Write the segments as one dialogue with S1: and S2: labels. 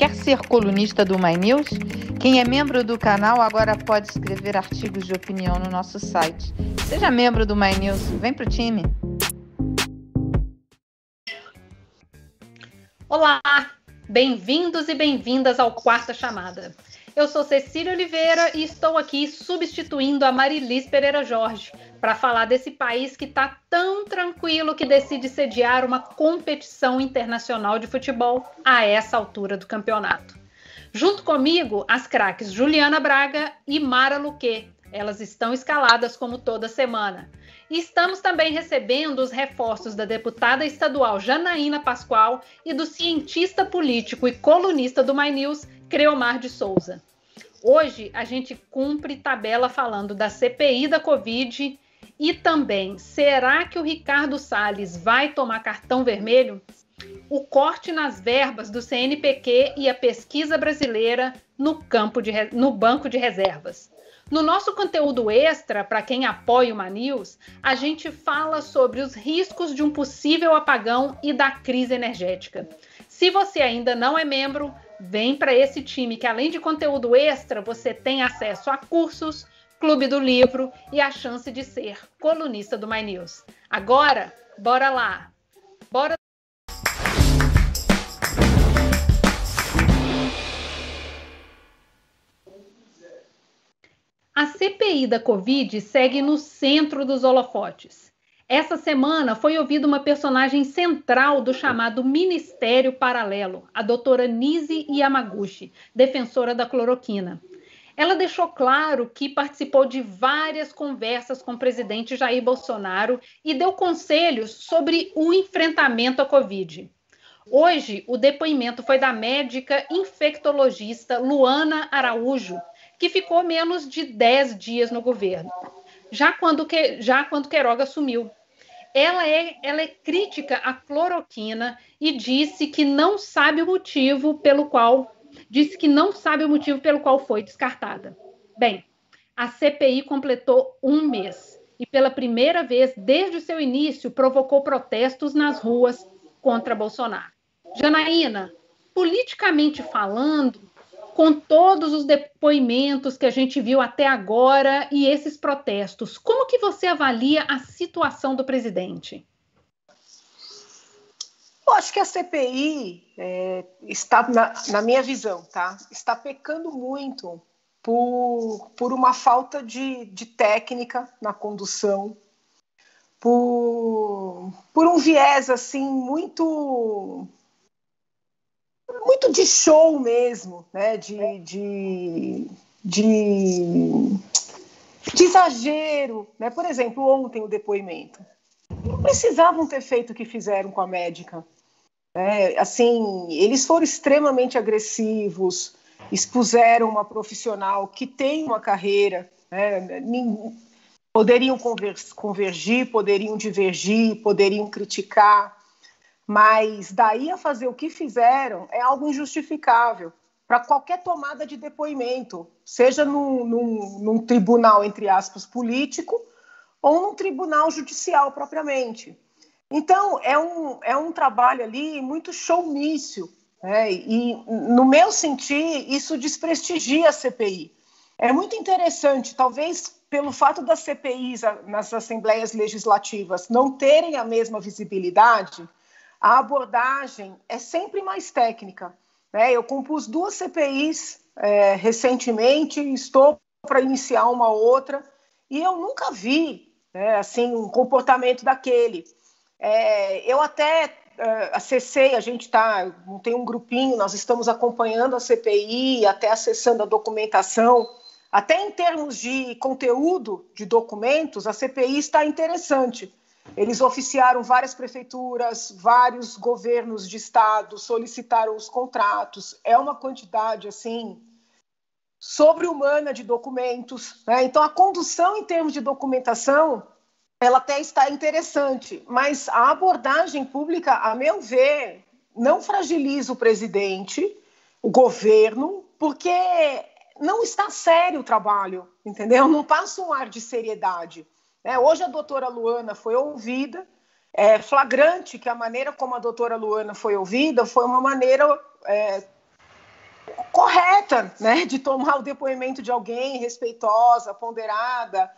S1: Quer ser colunista do My News? Quem é membro do canal agora pode escrever artigos de opinião no nosso site. Seja membro do My News, vem pro time.
S2: Olá, bem-vindos e bem-vindas ao Quarta Chamada. Eu sou Cecília Oliveira e estou aqui substituindo a Marilis Pereira Jorge para falar desse país que está tão tranquilo que decide sediar uma competição internacional de futebol a essa altura do campeonato. Junto comigo, as craques Juliana Braga e Mara Luque. Elas estão escaladas como toda semana. E estamos também recebendo os reforços da deputada estadual Janaína Pascoal e do cientista político e colunista do My News, Creomar de Souza. Hoje a gente cumpre tabela falando da CPI da Covid e também, será que o Ricardo Salles vai tomar cartão vermelho? O corte nas verbas do CNPq e a pesquisa brasileira no, campo de, no banco de reservas. No nosso conteúdo extra, para quem apoia o Manews, a gente fala sobre os riscos de um possível apagão e da crise energética. Se você ainda não é membro, vem para esse time que além de conteúdo extra, você tem acesso a cursos, clube do livro e a chance de ser colunista do My News. Agora, bora lá. Bora A CPI da Covid segue no centro dos holofotes. Essa semana foi ouvida uma personagem central do chamado Ministério Paralelo, a doutora Nise Yamaguchi, defensora da cloroquina. Ela deixou claro que participou de várias conversas com o presidente Jair Bolsonaro e deu conselhos sobre o enfrentamento à Covid. Hoje, o depoimento foi da médica infectologista Luana Araújo, que ficou menos de 10 dias no governo, já quando, já quando Queiroga assumiu ela é, ela é crítica à cloroquina e disse que não sabe o motivo pelo qual disse que não sabe o motivo pelo qual foi descartada. Bem, a CPI completou um mês e pela primeira vez desde o seu início provocou protestos nas ruas contra Bolsonaro. Janaína, politicamente falando, com todos os depoimentos que a gente viu até agora e esses protestos, como que você avalia a situação do presidente?
S3: Eu acho que a CPI é, está, na, na, minha visão, tá, está pecando muito por, por uma falta de, de técnica na condução, por, por um viés assim muito muito de show mesmo, né? De, de, de, de exagero, né? Por exemplo, ontem o depoimento. Não precisavam ter feito o que fizeram com a médica. Né? Assim, eles foram extremamente agressivos, expuseram uma profissional que tem uma carreira, né? poderiam convergir, poderiam divergir, poderiam criticar, mas daí a fazer o que fizeram é algo injustificável para qualquer tomada de depoimento, seja num, num, num, tribunal, entre aspas, político ou num tribunal judicial propriamente. Então, é um, é um trabalho ali muito showmício, né? e, no meu sentir, isso desprestigia a CPI. É muito interessante, talvez pelo fato das CPIs nas assembleias legislativas não terem a mesma visibilidade, a abordagem é sempre mais técnica. Né? Eu compus duas CPIs é, recentemente, estou para iniciar uma outra, e eu nunca vi né, assim um comportamento daquele. É, eu até é, acessei, a gente está, tem um grupinho, nós estamos acompanhando a CPI, até acessando a documentação. Até em termos de conteúdo de documentos, a CPI está interessante. Eles oficiaram várias prefeituras, vários governos de estado, solicitaram os contratos. É uma quantidade assim sobre-humana de documentos. Né? Então, a condução em termos de documentação ela até está interessante, mas a abordagem pública, a meu ver, não fragiliza o presidente, o governo, porque não está sério o trabalho, entendeu? Não passa um ar de seriedade. Né? Hoje a doutora Luana foi ouvida, é flagrante que a maneira como a doutora Luana foi ouvida foi uma maneira é, correta, né, de tomar o depoimento de alguém respeitosa, ponderada.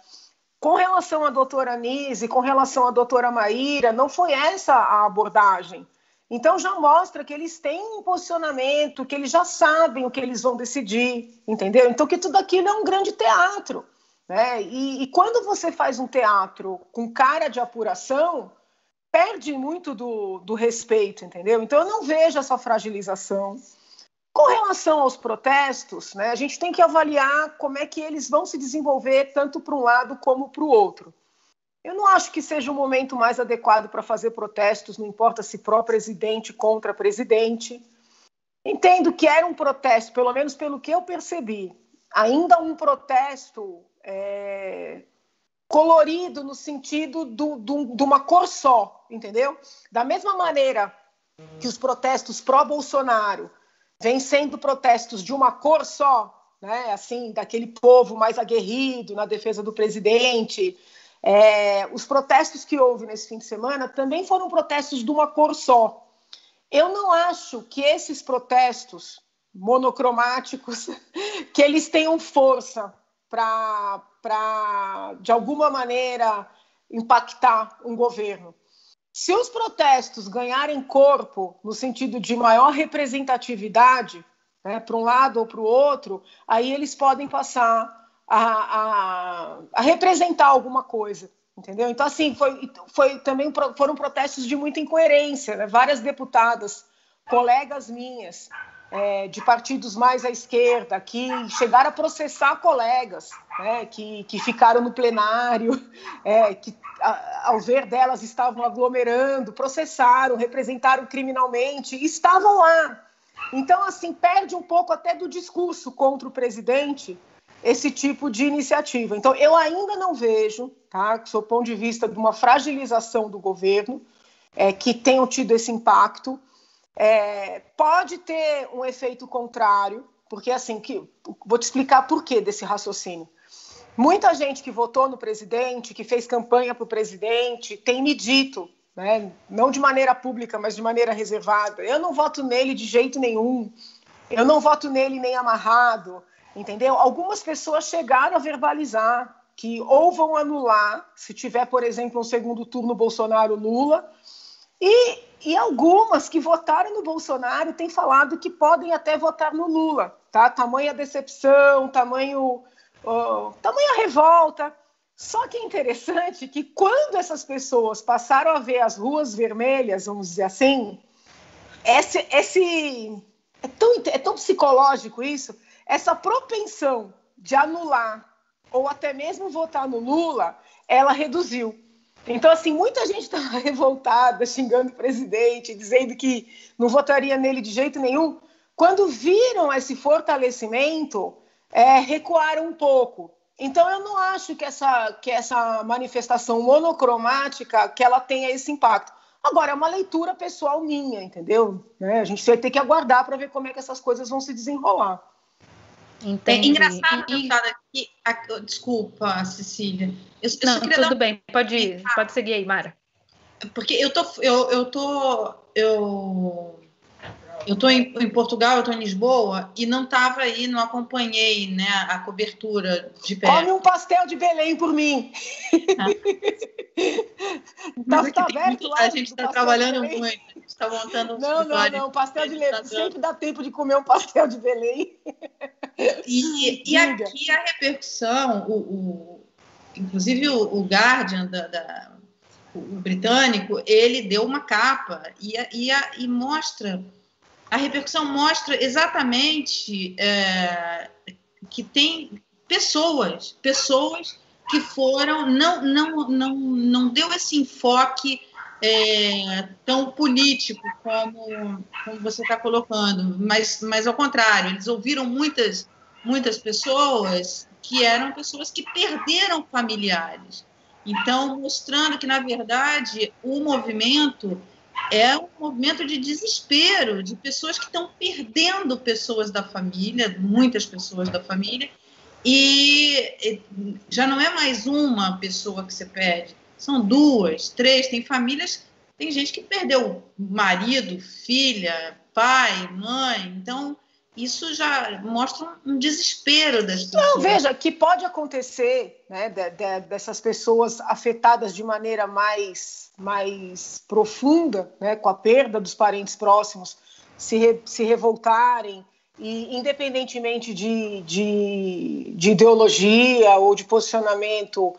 S3: Com relação à doutora Nise, com relação à doutora Maíra, não foi essa a abordagem. Então já mostra que eles têm um posicionamento, que eles já sabem o que eles vão decidir, entendeu? Então que tudo aquilo é um grande teatro. Né? E, e quando você faz um teatro com cara de apuração, perde muito do, do respeito, entendeu? Então eu não vejo essa fragilização. Com relação aos protestos, né, a gente tem que avaliar como é que eles vão se desenvolver tanto para um lado como para o outro. Eu não acho que seja o momento mais adequado para fazer protestos, não importa se pró-presidente contra presidente. Entendo que era um protesto, pelo menos pelo que eu percebi, ainda um protesto é, colorido no sentido do, do, de uma cor só, entendeu? Da mesma maneira que os protestos pró-Bolsonaro vêm sendo protestos de uma cor só, né? Assim, daquele povo mais aguerrido na defesa do presidente, é, os protestos que houve nesse fim de semana também foram protestos de uma cor só. Eu não acho que esses protestos monocromáticos que eles tenham força para, de alguma maneira, impactar um governo. Se os protestos ganharem corpo no sentido de maior representatividade, né, para um lado ou para o outro, aí eles podem passar a, a, a representar alguma coisa, entendeu? Então, assim, foi, foi também foram protestos de muita incoerência, né? Várias deputadas, colegas minhas, é, de partidos mais à esquerda, que chegaram a processar colegas, né, que, que ficaram no plenário, é, que, a, ao ver delas, estavam aglomerando, processaram, representaram criminalmente, estavam lá. Então, assim, perde um pouco até do discurso contra o presidente, esse tipo de iniciativa. Então, eu ainda não vejo, tá, do seu ponto de vista de uma fragilização do governo, é, que tenham tido esse impacto. É, pode ter um efeito contrário, porque assim, que, vou te explicar por que desse raciocínio. Muita gente que votou no presidente, que fez campanha para o presidente, tem me dito, né, não de maneira pública, mas de maneira reservada, eu não voto nele de jeito nenhum, eu não voto nele nem amarrado, entendeu? Algumas pessoas chegaram a verbalizar que ou vão anular, se tiver, por exemplo, um segundo turno Bolsonaro-Lula, e, e algumas que votaram no Bolsonaro têm falado que podem até votar no Lula, tá? Tamanha decepção, tamanho, uh, tamanha revolta. Só que é interessante que quando essas pessoas passaram a ver as ruas vermelhas, vamos dizer assim, esse, esse é tão, é tão psicológico isso, essa propensão de anular ou até mesmo votar no Lula, ela reduziu. Então, assim, muita gente estava tá revoltada, xingando o presidente, dizendo que não votaria nele de jeito nenhum. Quando viram esse fortalecimento, é, recuaram um pouco. Então, eu não acho que essa, que essa manifestação monocromática que ela tenha esse impacto. Agora, é uma leitura pessoal minha, entendeu? Né? A gente vai ter que aguardar para ver como é que essas coisas vão se desenrolar.
S4: Entendi. É engraçado e, aqui. A, desculpa, Cecília.
S2: Eu, eu não, tudo bem, pode, pode seguir aí, Mara.
S4: Porque eu tô, eu, eu tô, eu, eu tô em, em Portugal, eu tô em Lisboa e não estava aí, não acompanhei, né, a cobertura de
S3: perto. Come um pastel de Belém por mim.
S4: Ah. tá, tá aberto lá. A gente está trabalhando muito. está montando um
S3: Não, não, não. Pastel de Belém. Tá Sempre dá tempo de comer um pastel de Belém.
S4: E, e aqui a repercussão, o, o inclusive o, o Guardian, da, da, o britânico, ele deu uma capa e, e, e mostra, a repercussão mostra exatamente é, que tem pessoas, pessoas que foram, não, não, não, não deu esse enfoque é, tão político como, como você está colocando, mas, mas ao contrário, eles ouviram muitas, muitas pessoas que eram pessoas que perderam familiares. Então, mostrando que, na verdade, o movimento é um movimento de desespero, de pessoas que estão perdendo pessoas da família, muitas pessoas da família, e já não é mais uma pessoa que você perde, são duas, três. Tem famílias, tem gente que perdeu marido, filha, pai, mãe. Então, isso já mostra um desespero das pessoas.
S3: Não, veja, que pode acontecer né, de, de, dessas pessoas afetadas de maneira mais, mais profunda, né, com a perda dos parentes próximos, se, re, se revoltarem, e independentemente de, de, de ideologia ou de posicionamento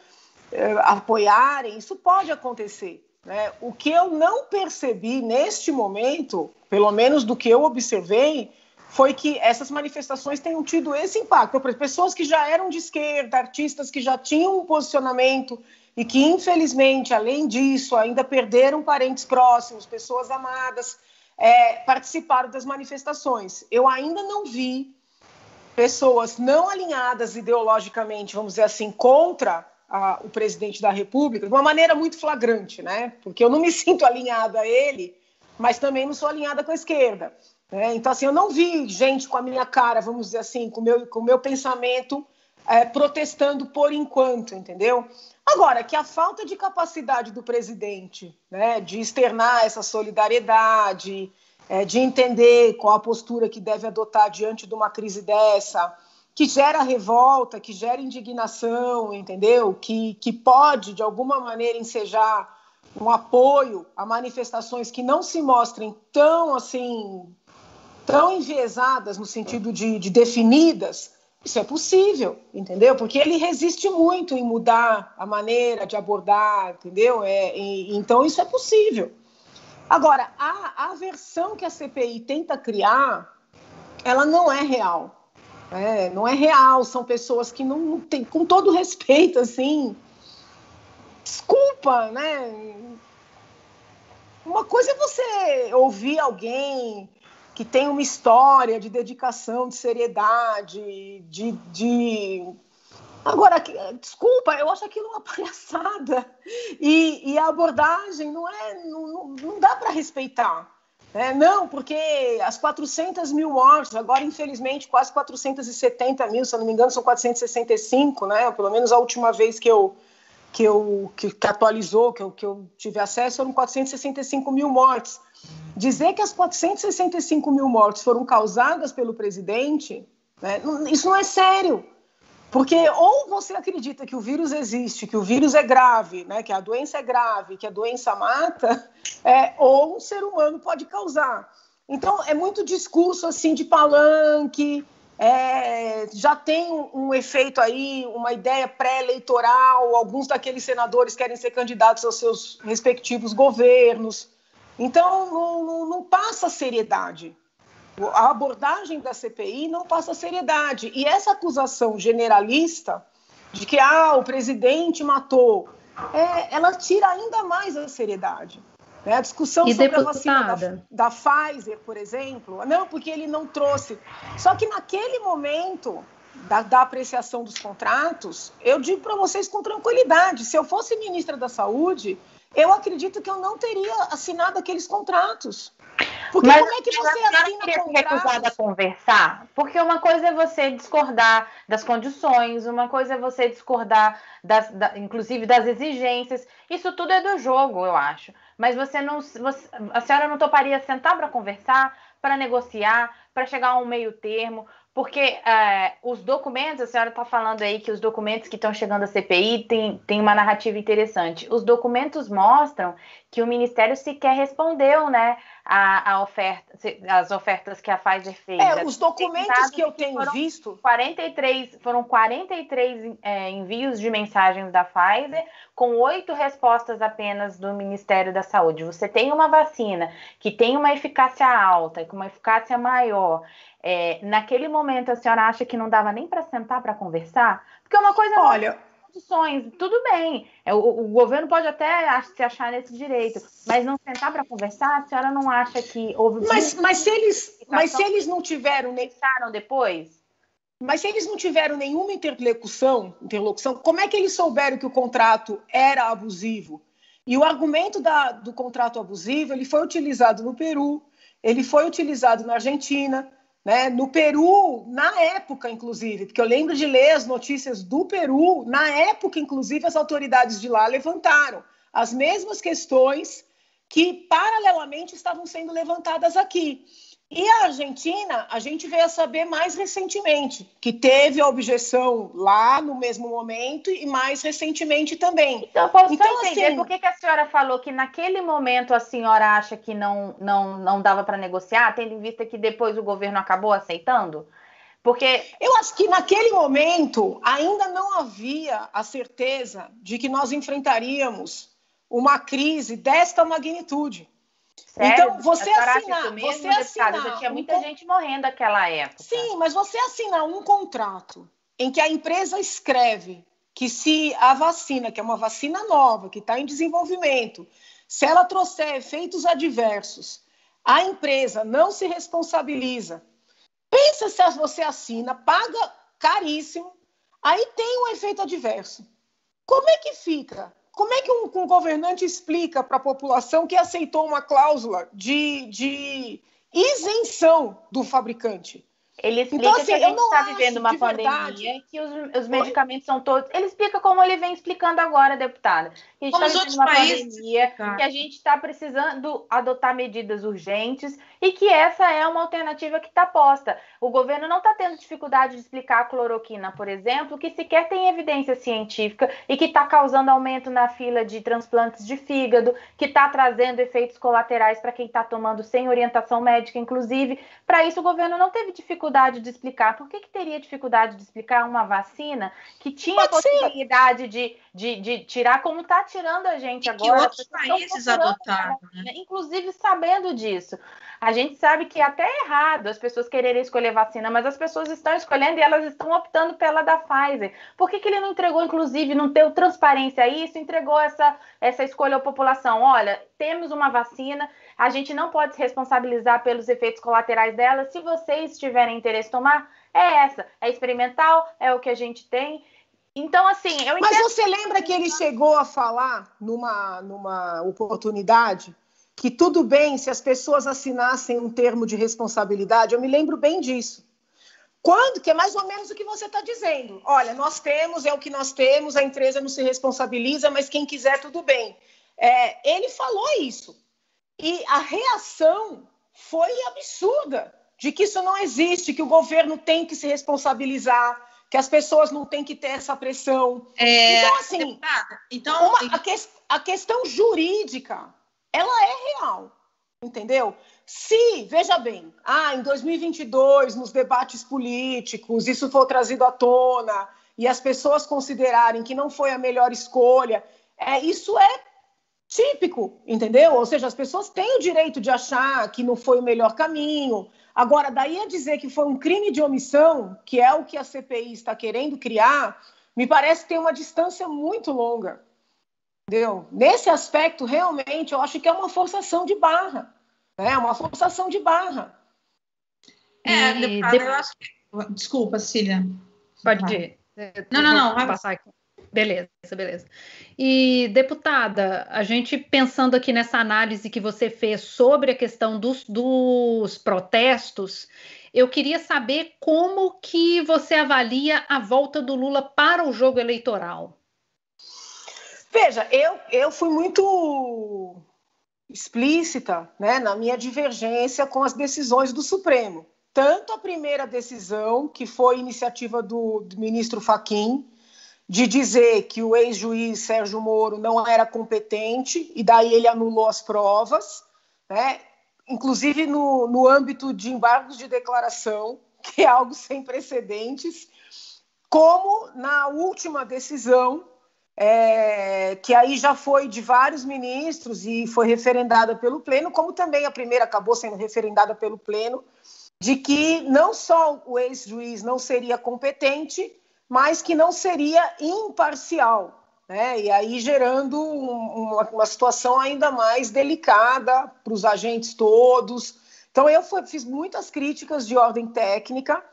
S3: eh, apoiarem, isso pode acontecer. Né? O que eu não percebi neste momento, pelo menos do que eu observei, foi que essas manifestações tenham tido esse impacto. Pessoas que já eram de esquerda, artistas que já tinham um posicionamento e que, infelizmente, além disso, ainda perderam parentes próximos, pessoas amadas é, participaram das manifestações. Eu ainda não vi pessoas não alinhadas ideologicamente, vamos dizer assim, contra a, o presidente da República, de uma maneira muito flagrante, né? Porque eu não me sinto alinhada a ele, mas também não sou alinhada com a esquerda. Né? Então, assim, eu não vi gente com a minha cara, vamos dizer assim, com meu, o com meu pensamento é, protestando por enquanto, entendeu? Agora, que a falta de capacidade do presidente né, de externar essa solidariedade, é, de entender qual a postura que deve adotar diante de uma crise dessa, que gera revolta, que gera indignação, entendeu? Que, que pode, de alguma maneira, ensejar um apoio a manifestações que não se mostrem tão assim tão enviesadas no sentido de, de definidas, isso é possível, entendeu? Porque ele resiste muito em mudar a maneira de abordar, entendeu? É, e, então isso é possível. Agora, a, a versão que a CPI tenta criar, ela não é real. É, não é real, são pessoas que não, tem, com todo respeito, assim, desculpa, né? Uma coisa é você ouvir alguém que tem uma história de dedicação, de seriedade, de, de... Agora, desculpa, eu acho aquilo uma palhaçada. E, e a abordagem não é, não, não dá para respeitar. É, não, porque as 400 mil mortes, agora infelizmente quase 470 mil, se eu não me engano são 465, né? Pelo menos a última vez que eu que eu que, que atualizou, que eu, que eu tive acesso, foram 465 mil mortes. Dizer que as 465 mil mortes foram causadas pelo presidente, né, isso não é sério. Porque ou você acredita que o vírus existe, que o vírus é grave, né, que a doença é grave, que a doença mata, é, ou um ser humano pode causar. Então, é muito discurso assim de palanque, é, já tem um, efeito aí, uma ideia pré-eleitoral, alguns daqueles senadores querem ser candidatos aos seus respectivos governos. Então, não, não, não passa seriedade. A abordagem da CPI não passa seriedade. E essa acusação generalista de que ah, o presidente matou, é, ela tira ainda mais a seriedade. Né? A discussão e sobre deputada? a vacina da, da Pfizer, por exemplo, não, porque ele não trouxe. Só que naquele momento da, da apreciação dos contratos, eu digo para vocês com tranquilidade: se eu fosse ministra da Saúde, eu acredito que eu não teria assinado aqueles contratos.
S1: Porque Mas como é que você assina queria contratos? ser recusada a conversar? Porque uma coisa é você discordar das condições, uma coisa é você discordar, das, da, inclusive das exigências. Isso tudo é do jogo, eu acho. Mas você não, você, a senhora não toparia sentar para conversar, para negociar, para chegar a um meio termo? Porque é, os documentos, a senhora está falando aí que os documentos que estão chegando à CPI têm tem uma narrativa interessante. Os documentos mostram que o Ministério sequer respondeu né, a, a oferta, as ofertas que a Pfizer fez.
S3: É, os documentos que eu tenho
S1: foram
S3: visto.
S1: 43, foram 43 é, envios de mensagens da Pfizer, com oito respostas apenas do Ministério da Saúde. Você tem uma vacina que tem uma eficácia alta, com uma eficácia maior é, naquele momento a senhora acha que não dava nem para sentar para conversar? Porque uma coisa
S3: Olha,
S1: condições, tudo bem. É, o, o, governo pode até se achar nesse direito, mas não sentar para conversar, a senhora não acha que houve.
S3: Mas, mas se eles, mas se eles não tiveram
S1: pensaram depois?
S3: Mas se eles não tiveram nenhuma interlocução, interlocução, como é que eles souberam que o contrato era abusivo? E o argumento da, do contrato abusivo ele foi utilizado no Peru, ele foi utilizado na Argentina, né? No Peru, na época, inclusive, porque eu lembro de ler as notícias do Peru, na época, inclusive, as autoridades de lá levantaram as mesmas questões que, paralelamente, estavam sendo levantadas aqui. E a Argentina, a gente veio a saber mais recentemente, que teve a objeção lá no mesmo momento e mais recentemente também.
S1: Então, posso então, entender assim, por que, que a senhora falou que naquele momento a senhora acha que não, não, não dava para negociar, tendo em vista que depois o governo acabou aceitando? Porque
S3: eu acho que naquele momento ainda não havia a certeza de que nós enfrentaríamos uma crise desta magnitude.
S1: Sério? Então, você assinar, mesmo, você assinar já tinha muita um... gente morrendo naquela época.
S3: Sim, mas você assinar um contrato em que a empresa escreve que se a vacina, que é uma vacina nova, que está em desenvolvimento, se ela trouxer efeitos adversos, a empresa não se responsabiliza. Pensa se você assina, paga caríssimo, aí tem um efeito adverso. Como é que fica? Como é que um, um governante explica para a população que aceitou uma cláusula de, de isenção do fabricante?
S1: Ele então, explica então, assim, que a gente está vivendo uma pandemia e que os, os medicamentos são todos. Ele explica como ele vem explicando agora, deputada. Que a gente está vivendo uma países, pandemia, cara. que a gente está precisando adotar medidas urgentes e que essa é uma alternativa que está posta. O governo não está tendo dificuldade de explicar a cloroquina, por exemplo, que sequer tem evidência científica e que está causando aumento na fila de transplantes de fígado, que está trazendo efeitos colaterais para quem está tomando sem orientação médica, inclusive. Para isso, o governo não teve dificuldade de explicar. Por que, que teria dificuldade de explicar uma vacina que tinha Pode possibilidade de, de, de, tirar, como está tirando a gente e agora?
S4: Que outros países adotaram,
S1: né? Inclusive sabendo disso. A gente sabe que é até errado as pessoas quererem escolher vacina, mas as pessoas estão escolhendo e elas estão optando pela da Pfizer. Por que, que ele não entregou, inclusive, não deu transparência a isso, entregou essa, essa escolha à população? Olha, temos uma vacina, a gente não pode se responsabilizar pelos efeitos colaterais dela. Se vocês tiverem interesse em tomar, é essa. É experimental, é o que a gente tem. Então, assim, eu
S3: Mas você lembra que ele chegou a falar numa, numa oportunidade que tudo bem se as pessoas assinassem um termo de responsabilidade? Eu me lembro bem disso. Quando? Que é mais ou menos o que você está dizendo. Olha, nós temos, é o que nós temos, a empresa não se responsabiliza, mas quem quiser, tudo bem. É, ele falou isso. E a reação foi absurda de que isso não existe, que o governo tem que se responsabilizar, que as pessoas não têm que ter essa pressão. É, então, assim, então, uma, a, que, a questão jurídica, ela é real, entendeu? Se, veja bem, ah, em 2022, nos debates políticos, isso for trazido à tona e as pessoas considerarem que não foi a melhor escolha, é, isso é típico, entendeu? Ou seja, as pessoas têm o direito de achar que não foi o melhor caminho. Agora, daí a dizer que foi um crime de omissão, que é o que a CPI está querendo criar, me parece ter uma distância muito longa. Entendeu? Nesse aspecto, realmente, eu acho que é uma forçação de barra. É né? uma forçação de barra.
S4: É, deputada, eu acho que... Desculpa, Cília.
S2: Pode ir. Não, não, não. Vai passar aqui. Beleza, beleza. E, deputada, a gente pensando aqui nessa análise que você fez sobre a questão dos, dos protestos, eu queria saber como que você avalia a volta do Lula para o jogo eleitoral.
S3: Veja, eu, eu fui muito explícita né, na minha divergência com as decisões do Supremo. Tanto a primeira decisão, que foi iniciativa do, do ministro Faquim, de dizer que o ex-juiz Sérgio Moro não era competente e daí ele anulou as provas, né? inclusive no, no âmbito de embargos de declaração, que é algo sem precedentes, como na última decisão, é, que aí já foi de vários ministros e foi referendada pelo Pleno, como também a primeira acabou sendo referendada pelo Pleno, de que não só o ex-juiz não seria competente, mas que não seria imparcial, né? E aí gerando um, uma, situação ainda mais delicada para os agentes todos. Então eu fiz muitas críticas de ordem técnica.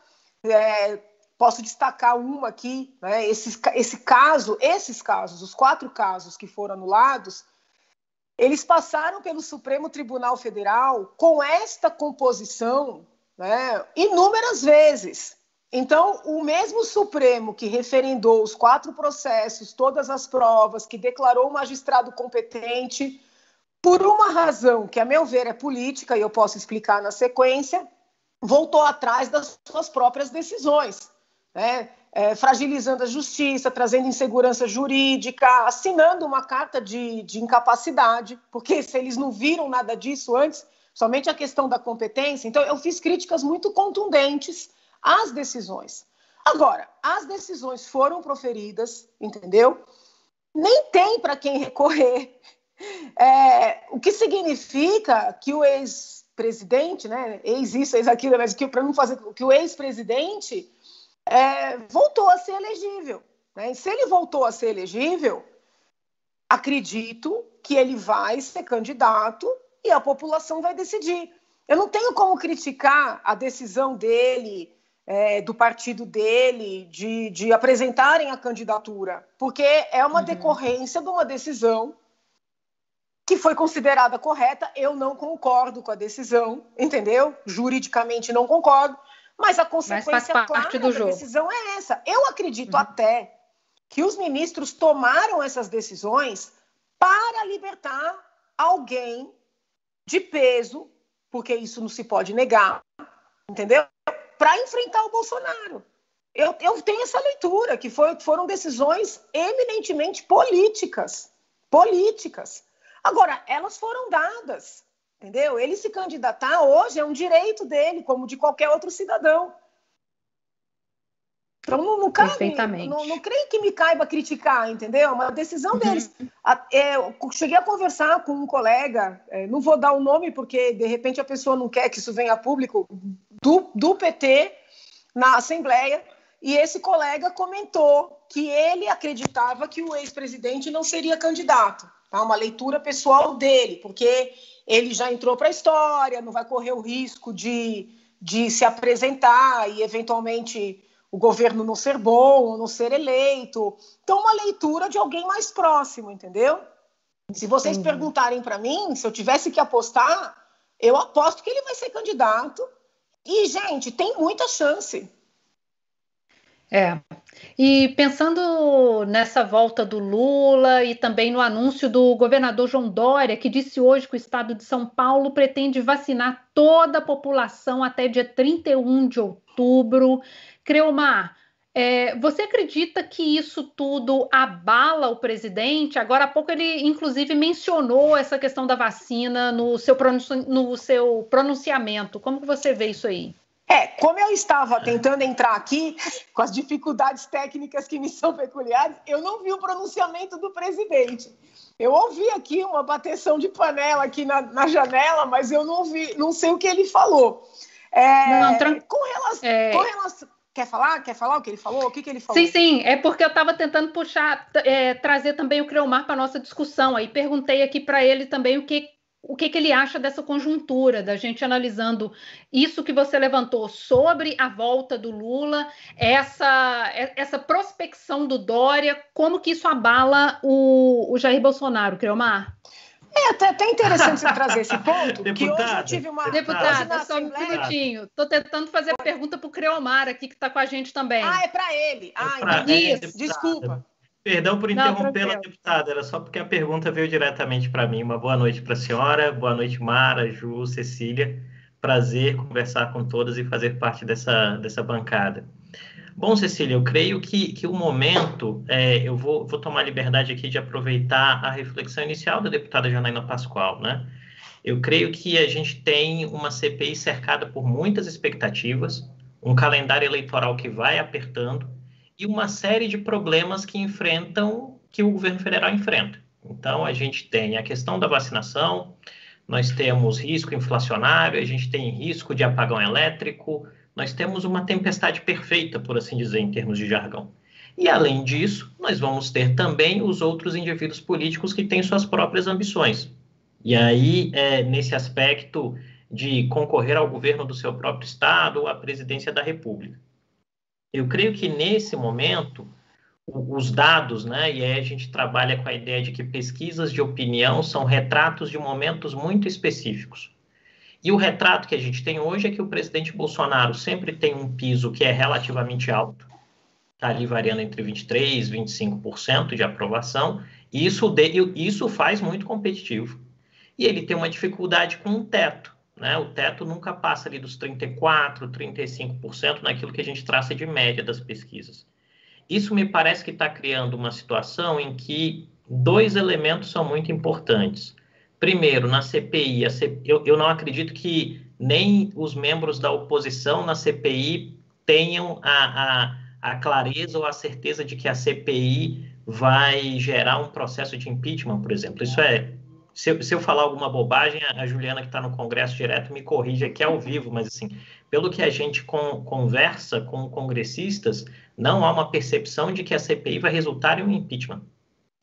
S3: É, posso destacar uma aqui, né? Esse, esse caso, esses casos, os quatro casos que foram anulados, eles passaram pelo Supremo Tribunal Federal com esta composição né, inúmeras vezes. Então, o mesmo Supremo que referendou os quatro processos, todas as provas, que declarou o magistrado competente, por uma razão que, a meu ver, é política, e eu posso explicar na sequência, voltou atrás das suas próprias decisões, né? É, fragilizando a justiça, trazendo insegurança jurídica, assinando uma carta de, de incapacidade, porque se eles não viram nada disso antes, somente a questão da competência. Então, eu fiz críticas muito contundentes às decisões. Agora, as decisões foram proferidas, entendeu? Nem tem para quem recorrer. É, o que significa que o ex-presidente, né, ex isso, ex aquilo, mas que para não fazer que o ex-presidente é, voltou a ser elegível. Né? E se ele voltou a ser elegível, acredito que ele vai ser candidato e a população vai decidir. Eu não tenho como criticar a decisão dele, é, do partido dele, de, de apresentarem a candidatura, porque é uma uhum. decorrência de uma decisão que foi considerada correta. Eu não concordo com a decisão, entendeu? Juridicamente não concordo, mas a consequência mas clara da jogo. decisão é essa. Eu acredito uhum. até que os ministros tomaram essas decisões para libertar alguém de peso, porque isso não se pode negar, entendeu? Para enfrentar o Bolsonaro. Eu, eu, tenho essa leitura, que foi, foram decisões eminentemente políticas. Políticas. Agora, elas foram dadas, entendeu? Ele se candidatar hoje é um direito dele, como de qualquer outro cidadão. Então, não, não cabe, não, não, creio que me caiba criticar, entendeu? Uma decisão uhum. deles. É, eu cheguei a conversar com um colega, é, não vou dar o nome porque de repente a pessoa não quer que isso venha a público, do, do PT na Assembleia, e esse colega comentou que ele acreditava que o ex-presidente não seria candidato. Tá? Uma leitura pessoal dele, porque ele já entrou para a história, não vai correr o risco de, de se apresentar e eventualmente o governo não ser bom não ser eleito. Então, uma leitura de alguém mais próximo, entendeu? Se vocês perguntarem para mim, se eu tivesse que apostar, eu aposto que ele vai ser candidato. E, gente, tem muita chance.
S2: É. E pensando nessa volta do Lula e também no anúncio do governador João Dória, que disse hoje que o estado de São Paulo pretende vacinar toda a população até dia 31 de outubro. Creomar, é, você acredita que isso tudo abala o presidente? Agora há pouco ele, inclusive, mencionou essa questão da vacina no seu, no seu pronunciamento. Como que você vê isso aí?
S3: É, como eu estava tentando entrar aqui, com as dificuldades técnicas que me são peculiares, eu não vi o pronunciamento do presidente. Eu ouvi aqui uma bateção de panela aqui na, na janela, mas eu não vi, não sei o que ele falou. É, não, com relação, é... com relação Quer falar? Quer falar o que ele falou? O que, que ele falou?
S2: Sim, sim. É porque eu estava tentando puxar, é, trazer também o Creomar para nossa discussão. Aí perguntei aqui para ele também o que o que, que, ele acha dessa conjuntura, da gente analisando isso que você levantou sobre a volta do Lula, essa, essa prospecção do Dória, como que isso abala o, o Jair Bolsonaro, Creomar?
S3: É até, até interessante você trazer esse ponto, Deputada, que hoje eu tive uma...
S2: Deputada, só um minutinho. Estou tentando fazer a pergunta para o Creomar aqui, que está com a gente também.
S3: Ah, é para ele. Ah,
S5: é então... Isso, desculpa. Perdão por interrompê-la, deputada, era só porque a pergunta veio diretamente para mim. Uma boa noite para a senhora, boa noite, Mara, Ju, Cecília. Prazer conversar com todas e fazer parte dessa, dessa bancada. Bom, Cecília, eu creio que, que o momento, é, eu vou, vou tomar liberdade aqui de aproveitar a reflexão inicial da deputada Janaína Pascoal, né? Eu creio que a gente tem uma CPI cercada por muitas expectativas, um calendário eleitoral que vai apertando, e uma série de problemas que enfrentam, que o governo federal enfrenta. Então, a gente tem a questão da vacinação, nós temos risco inflacionário, a gente tem risco de apagão elétrico, nós temos uma tempestade perfeita, por assim dizer, em termos de jargão. E, além disso, nós vamos ter também os outros indivíduos políticos que têm suas próprias ambições. E aí, é, nesse aspecto de concorrer ao governo do seu próprio Estado, à presidência da República. Eu creio que nesse momento os dados, né, e aí a gente trabalha com a ideia de que pesquisas de opinião são retratos de momentos muito específicos. E o retrato que a gente tem hoje é que o presidente Bolsonaro sempre tem um piso que é relativamente alto, está ali variando entre 23% e 25% de aprovação, e isso, de, isso faz muito competitivo. e ele tem uma dificuldade com o teto. Né? O teto nunca passa ali dos 34%, 35% naquilo que a gente traça de média das pesquisas. Isso me parece que está criando uma situação em que dois elementos são muito importantes. Primeiro, na CPI, eu, eu não acredito que nem os membros da oposição na CPI tenham a, a, a clareza ou a certeza de que a CPI vai gerar um processo de impeachment, por exemplo. Isso é se eu, se eu, falar alguma bobagem, a Juliana que está no Congresso direto me corrige aqui ao vivo, mas assim, pelo que a gente conversa com congressistas, não há uma percepção de que a CPI vai resultar em um impeachment.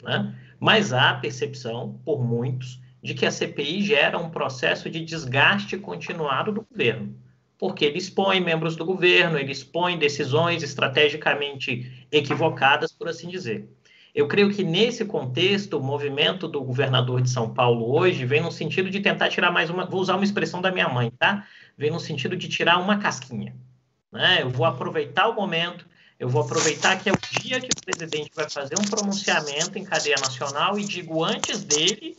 S5: Né? Mas há a percepção, por muitos, de que a CPI gera um processo de desgaste continuado do governo, porque ele expõe membros do governo, ele expõe decisões estrategicamente equivocadas, por assim dizer. Eu creio que nesse contexto, o movimento do governador de São Paulo hoje vem no sentido de tentar tirar mais uma, vou usar uma expressão da minha mãe, tá? Vem no sentido de tirar uma casquinha. Né? Eu vou aproveitar o momento, eu vou aproveitar que é o dia que o presidente vai fazer um pronunciamento em cadeia nacional e digo antes dele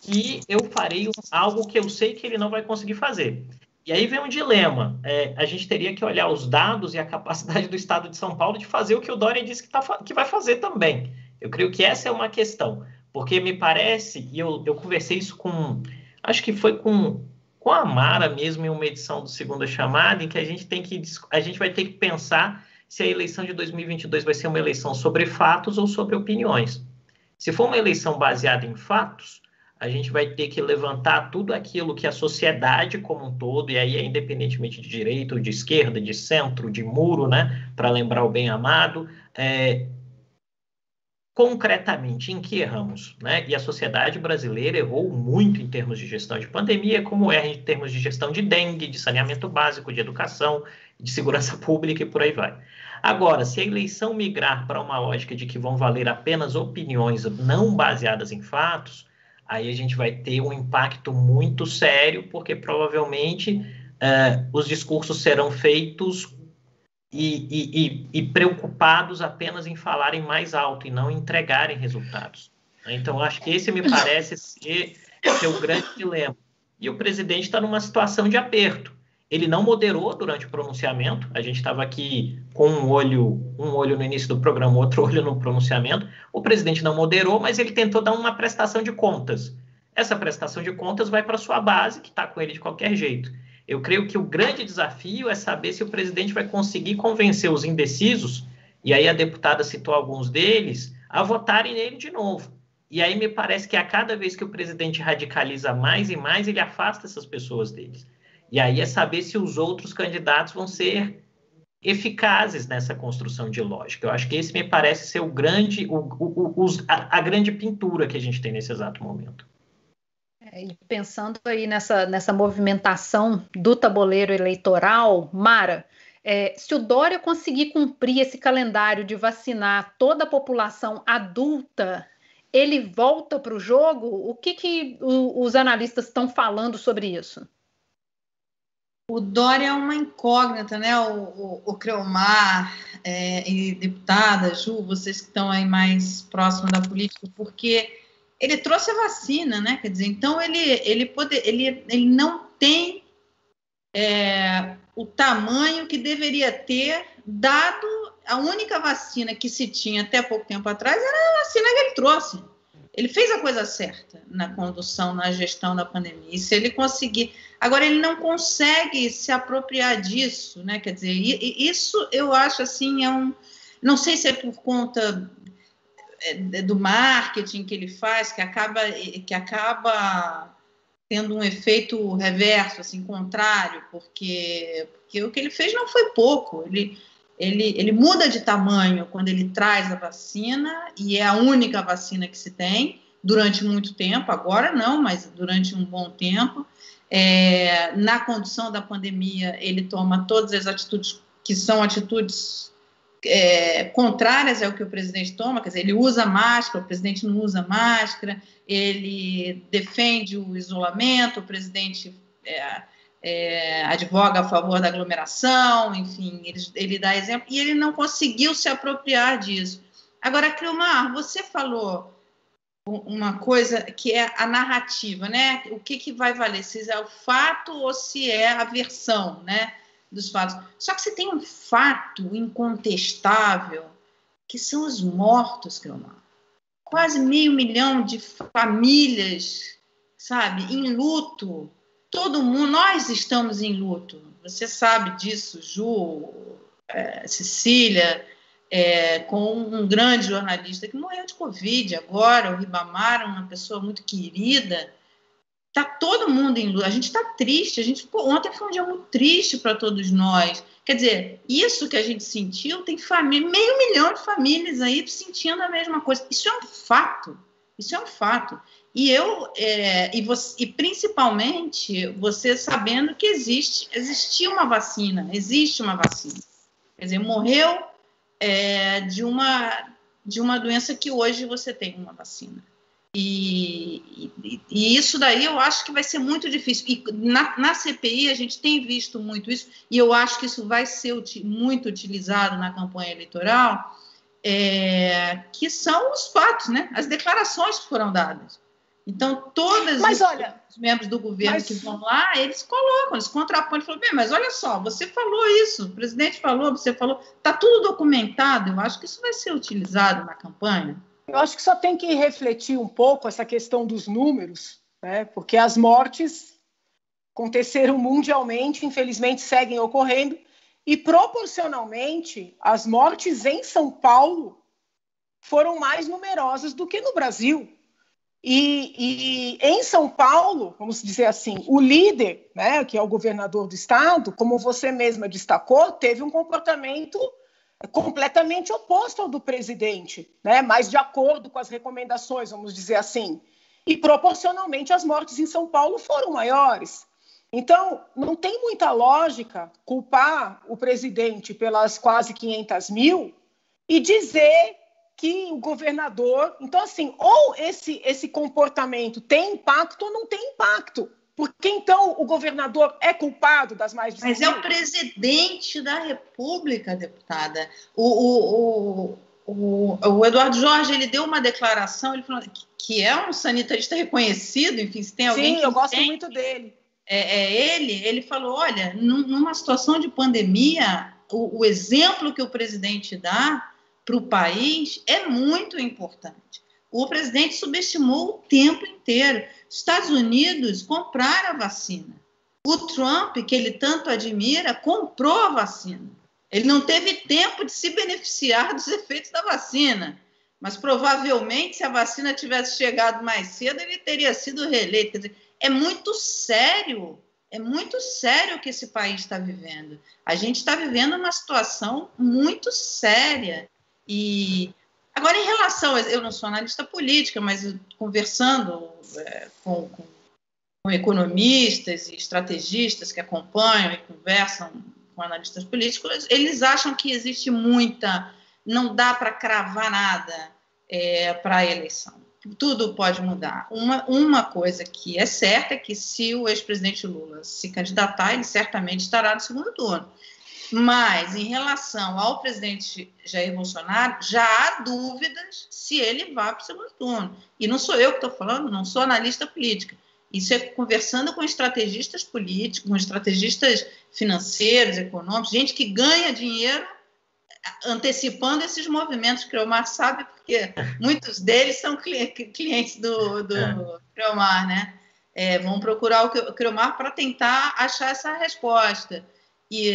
S5: que eu farei algo que eu sei que ele não vai conseguir fazer. E aí vem um dilema. É, a gente teria que olhar os dados e a capacidade do Estado de São Paulo de fazer o que o Dória disse que, tá, que vai fazer também. Eu creio que essa é uma questão, porque me parece, e eu, eu conversei isso com, acho que foi com, com a Mara mesmo em uma edição do Segunda Chamada, em que a gente tem que, a gente vai ter que pensar se a eleição de 2022 vai ser uma eleição sobre fatos ou sobre opiniões. Se for uma eleição baseada em fatos, a gente vai ter que levantar tudo aquilo que a sociedade como um todo, e aí é independentemente de direita ou de esquerda, de centro, de muro, né, para lembrar o bem amado, é, concretamente em que erramos, né? E a sociedade brasileira errou muito em termos de gestão de pandemia, como erra em termos de gestão de dengue, de saneamento básico, de educação, de segurança pública e por aí vai. Agora, se a eleição migrar para uma lógica de que vão valer apenas opiniões não baseadas em fatos, aí a gente vai ter um impacto muito sério, porque provavelmente uh, os discursos serão feitos e, e, e, preocupados apenas em falarem mais alto e não entregarem resultados. Então, acho que esse me parece ser, ser o grande dilema. E o presidente está numa situação de aperto. Ele não moderou durante o pronunciamento. A gente estava aqui com um olho, um olho no início do programa, outro olho no pronunciamento. O presidente não moderou, mas ele tentou dar uma prestação de contas. Essa prestação de contas vai para sua base, que está com ele de qualquer jeito. Eu creio que o grande desafio é saber se o presidente vai conseguir convencer os indecisos, e aí a deputada citou alguns deles, a votarem nele de novo. E aí me parece que a cada vez que o presidente radicaliza mais e mais, ele afasta essas pessoas deles. E aí é saber se os outros candidatos vão ser eficazes nessa construção de lógica. Eu acho que esse me parece ser o grande, o, o, o, a, a grande pintura que a gente tem nesse exato momento.
S2: É, e pensando aí nessa, nessa movimentação do tabuleiro eleitoral, Mara, é, se o Dória conseguir cumprir esse calendário de vacinar toda a população adulta, ele volta para o jogo? O que, que o, os analistas estão falando sobre isso?
S4: O Dória é uma incógnita, né? O, o, o Creomar é, e deputada Ju, vocês que estão aí mais próximos da política, porque ele trouxe a vacina, né? Quer dizer, então ele, ele, pode, ele, ele não tem é, o tamanho que deveria ter, dado a única vacina que se tinha até pouco tempo atrás era a vacina que ele trouxe. Ele fez a coisa certa na condução, na gestão da pandemia. Se ele conseguir. Agora, ele não consegue se apropriar disso, né? Quer dizer, isso eu acho assim, é um. Não sei se é por conta é, do marketing que ele faz, que acaba, que acaba tendo um efeito reverso, assim, contrário, porque, porque o que ele fez não foi pouco. Ele, ele, ele muda de tamanho quando ele traz a vacina, e é a única vacina que se tem durante muito tempo, agora não, mas durante um bom tempo. É, na condução da pandemia, ele toma todas as atitudes que são atitudes é, contrárias ao que o presidente toma, quer dizer, ele usa máscara, o presidente não usa máscara, ele defende o isolamento, o presidente é, é, advoga a favor da aglomeração, enfim, ele, ele dá exemplo, e ele não conseguiu se apropriar disso. Agora, Cleomar, você falou uma coisa que é a narrativa, né? O que, que vai valer? Se é o fato ou se é a versão, né? Dos fatos. Só que você tem um fato incontestável, que são os mortos, Cleomar. Quase meio milhão de famílias, sabe, em luto. Todo mundo, nós estamos em luto. Você sabe disso, Ju, é, Cecília, é, com um grande jornalista que morreu de Covid agora, o Ribamar, uma pessoa muito querida. Está todo mundo em luta. A gente está triste. A gente, pô, ontem foi um dia muito triste para todos nós. Quer dizer, isso que a gente sentiu, tem família, meio milhão de famílias aí sentindo a mesma coisa. Isso é um fato. Isso é um fato. E eu, é, e, você, e principalmente você sabendo que existe, existia uma vacina, existe uma vacina. Quer dizer, morreu é, de, uma, de uma doença que hoje você tem uma vacina. E, e, e, isso daí eu acho que vai ser muito difícil. E na, na, CPI a gente tem visto muito isso, e eu acho que isso vai ser uti, muito utilizado na campanha eleitoral, é, que são os fatos, né? as declarações que foram dadas. Então, todos
S3: mas, os, olha,
S4: os membros do governo mas... que vão lá, eles colocam, eles contrapõem, eles falam, bem, mas olha só, você falou isso, o presidente falou, você falou, está tudo documentado, eu acho que isso vai ser utilizado na campanha.
S3: Eu acho que só tem que refletir um pouco essa questão dos números, né? porque as mortes aconteceram mundialmente, infelizmente seguem ocorrendo, e proporcionalmente as mortes em São Paulo foram mais numerosas do que no Brasil. E, e, em São Paulo, vamos dizer assim, o líder, né, que é o governador do estado, como você mesma destacou, teve um comportamento completamente oposto ao do presidente, né, mais de acordo com as recomendações, vamos dizer assim. E proporcionalmente as mortes em São Paulo foram maiores. Então, não tem muita lógica culpar o presidente pelas quase 500 mil e dizer que o governador. Então, assim, ou esse, esse comportamento tem impacto ou não tem impacto. Porque então o governador é culpado das mais
S4: Mas é o presidente da República, deputada. O, o, o, o, Eduardo Jorge ele deu uma declaração, ele falou que, que é um sanitarista reconhecido, enfim, se tem alguém.
S3: Sim, eu gosto tem, muito dele.
S4: É, é, ele, ele falou: olha, numa situação de pandemia, o, o exemplo que o presidente dá para o país é muito importante. O presidente subestimou o tempo inteiro. Estados Unidos compraram a vacina. O Trump, que ele tanto admira, comprou a vacina. Ele não teve tempo de se beneficiar dos efeitos da vacina. Mas provavelmente, se a vacina tivesse chegado mais cedo, ele teria sido reeleito. Dizer, é muito sério, é muito sério o que esse país está vivendo. A gente está vivendo uma situação muito séria. E agora, em relação, eu não sou analista política, mas conversando é, com, com, com, economistas e estrategistas que acompanham e conversam com analistas políticos, eles acham que existe muita, não dá para cravar nada é, para a eleição. Tudo pode mudar. Uma, uma coisa que é certa é que se o ex-presidente Lula se candidatar, ele certamente estará no segundo turno. Mas, em relação ao presidente Jair Bolsonaro, já há dúvidas se ele vai para o segundo turno. E não sou eu que estou falando, não sou analista política. Isso é conversando com estrategistas políticos, com estrategistas financeiros, econômicos, gente que ganha dinheiro antecipando esses movimentos. Creomar sabe, porque muitos deles são clientes do, do é. Creomar, né? É, vão procurar o Creomar para tentar achar essa resposta. E,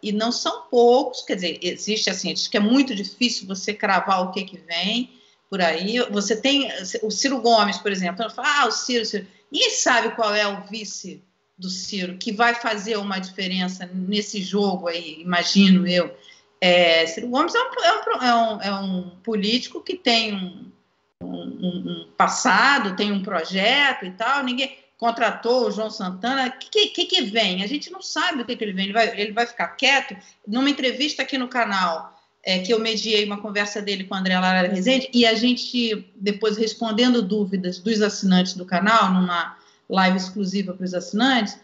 S4: e não são poucos, quer dizer, existe assim, acho que é muito difícil você cravar o que, que vem por aí. Você tem o Ciro Gomes, por exemplo, fala, ah, o Ciro, Ciro. Ninguém sabe qual é o vice do Ciro, que vai fazer uma diferença nesse jogo aí, imagino eu. É, Ciro Gomes é um, é um, é um político que tem um, um, passado, tem um projeto e tal. Ninguém, contratou o João Santana, o que, que, que, vem? A gente não sabe o que, que ele vem. Ele vai, ele vai ficar quieto? Numa entrevista aqui no canal, é, que eu mediei uma conversa dele com a André Lara Rezende, e a gente, depois respondendo dúvidas dos assinantes do canal, numa live exclusiva para os assinantes,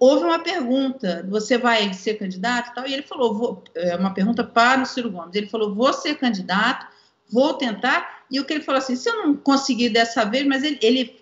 S4: houve uma pergunta: você vai ser candidato e tal? E ele falou: vou, é uma pergunta para o Ciro Gomes. Ele falou: vou ser candidato, vou tentar e o que ele falou assim: se eu não conseguir dessa vez, mas ele, ele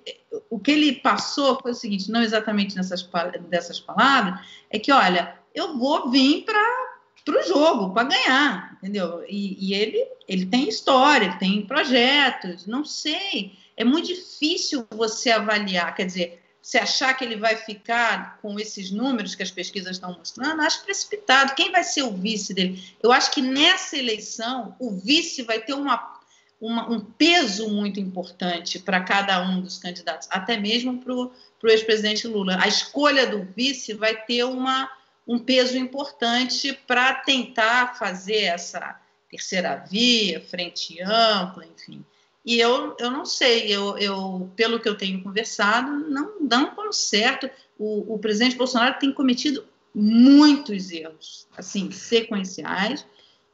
S4: o que ele passou foi o seguinte, não exatamente nessas dessas palavras, é que olha, eu vou vir para para o jogo, para ganhar, entendeu? E, e, ele, ele tem história, ele tem projetos, não sei. É muito difícil você avaliar, quer dizer, se achar que ele vai ficar com esses números que as pesquisas estão mostrando, acho precipitado. Quem vai ser o vice dele? Eu acho que nessa eleição o vice vai ter uma, uma um peso muito importante para cada um dos candidatos, até mesmo para o ex-presidente Lula. A escolha do vice vai ter uma um peso importante para tentar fazer essa terceira via, frente ampla, enfim. E eu, eu não sei, eu, eu, pelo que eu tenho conversado, não dão como certo. O, o presidente Bolsonaro tem cometido muitos erros, assim, sequenciais,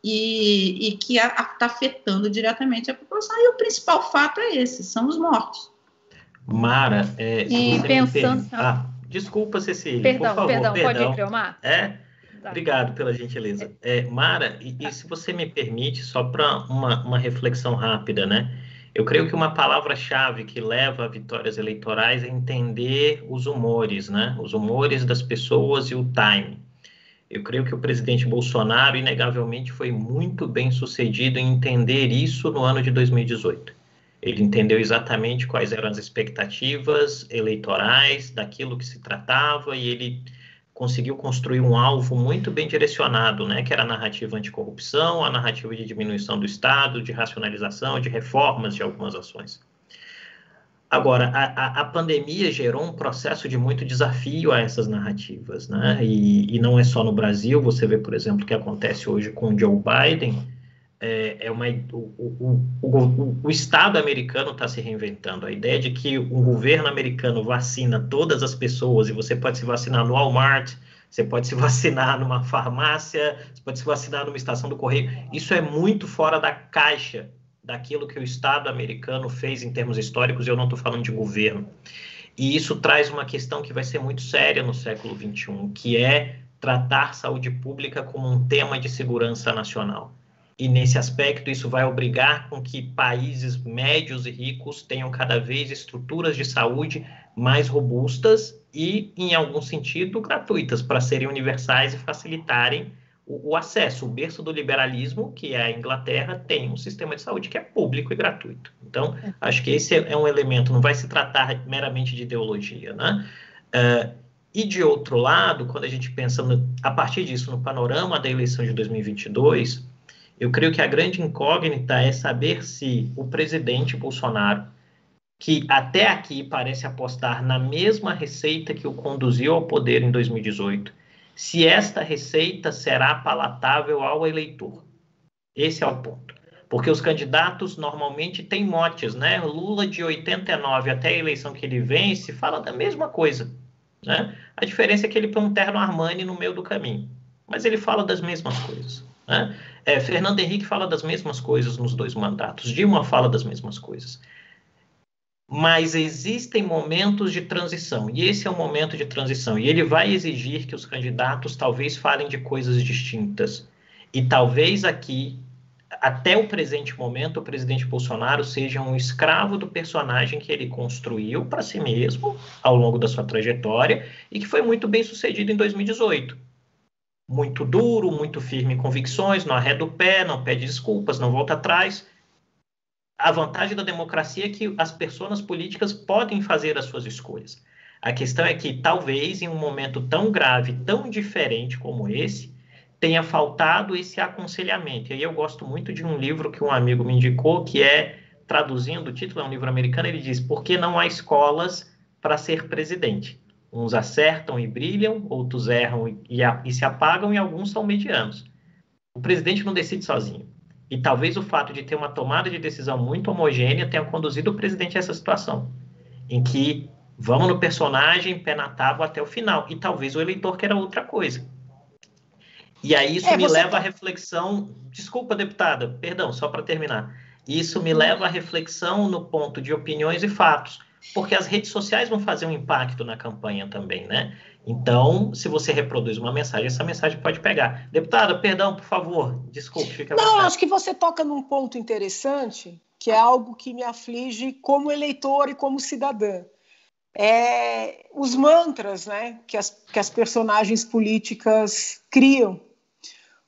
S4: e, e que está afetando diretamente a população. E o principal fato é esse, são os mortos.
S5: Mara, é,
S2: e pensando...
S5: Ah, Desculpa, Cecília.
S2: Perdão,
S5: por favor,
S2: perdão,
S5: perdão.
S2: pode ir, Cleomar?
S5: É? Tá. Obrigado pela gentileza. É, Mara, e, e, se você me permite, só para uma, uma reflexão rápida, né? Eu creio que uma palavra-chave que leva a vitórias eleitorais é entender os humores, né? Os humores das pessoas e o time. Eu creio que o presidente Bolsonaro, inegavelmente, foi muito bem sucedido em entender isso no ano de 2018. Ele entendeu exatamente quais eram as expectativas eleitorais daquilo que se tratava e ele conseguiu construir um alvo muito bem direcionado, né, que era a narrativa anticorrupção, a narrativa de diminuição do Estado, de racionalização, de reformas de algumas ações. Agora, a, a, pandemia gerou um processo de muito desafio a essas narrativas, né? E, e não é só no Brasil, você vê, por exemplo, o que acontece hoje com o Joe Biden, é, é uma, o, o, o, o, Estado americano está se reinventando. A ideia de que um governo americano vacina todas as pessoas e você pode se vacinar no Walmart, você pode se vacinar numa farmácia, você pode se vacinar numa estação do correio, isso é muito fora da caixa daquilo que o Estado americano fez em termos históricos, e eu não estou falando de governo. E isso traz uma questão que vai ser muito séria no século XXI, que é tratar saúde pública como um tema de segurança nacional. E nesse aspecto, isso vai obrigar com que países médios e ricos tenham cada vez estruturas de saúde mais robustas e, em algum sentido, gratuitas, para serem universais e facilitarem o, o, acesso. O berço do liberalismo, que é a Inglaterra, tem um sistema de saúde que é público e gratuito. Então, acho que esse é um elemento, não vai se tratar meramente de ideologia, né? Uh, e de outro lado, quando a gente pensa no, a partir disso no panorama da eleição de 2022, eu creio que a grande incógnita é saber se o presidente Bolsonaro, que até aqui parece apostar na mesma receita que o conduziu ao poder em 2018, se esta receita será palatável ao eleitor. Esse é o ponto. Porque os candidatos normalmente têm motes, né? Lula de 89 até a eleição que ele vence fala da mesma coisa. Né? A diferença é que ele põe um terno Armani no meio do caminho. Mas ele fala das mesmas coisas. Né? É, Fernando Henrique fala das mesmas coisas nos dois mandatos, Dilma fala das mesmas coisas. Mas existem momentos de transição, e esse é um momento de transição, e ele vai exigir que os candidatos talvez falem de coisas distintas. E talvez aqui, até o presente momento, o presidente Bolsonaro seja um escravo do personagem que ele construiu para si mesmo ao longo da sua trajetória e que foi muito bem sucedido em 2018 muito duro, muito firme em convicções, não arreda o pé, não pede desculpas, não volta atrás. A vantagem da democracia é que as pessoas políticas podem fazer as suas escolhas. A questão é que talvez em um momento tão grave, tão diferente como esse, tenha faltado esse aconselhamento. E aí eu gosto muito de um livro que um amigo me indicou, que é, traduzindo o título, é um livro americano, ele diz, por que não há escolas para ser presidente? Uns acertam e brilham, outros erram e, e, e se apagam, e alguns são medianos. O presidente não decide sozinho. E talvez o fato de ter uma tomada de decisão muito homogênea tenha conduzido o presidente a essa situação, em que vamos no personagem, pé na tábua até o final. E talvez o eleitor queira outra coisa. E aí isso é, me leva tá... à reflexão. Desculpa, deputada, perdão, só para terminar. Isso me leva à reflexão no ponto de opiniões e fatos porque as redes sociais vão fazer um impacto na campanha também, né? Então, se você reproduz uma mensagem, essa mensagem pode pegar. Deputada, perdão, por favor, desculpe, fica
S3: Não, acho que você toca num ponto interessante, que é algo que me aflige como eleitor e como cidadã. É, os mantras né, que, as, que as personagens políticas criam,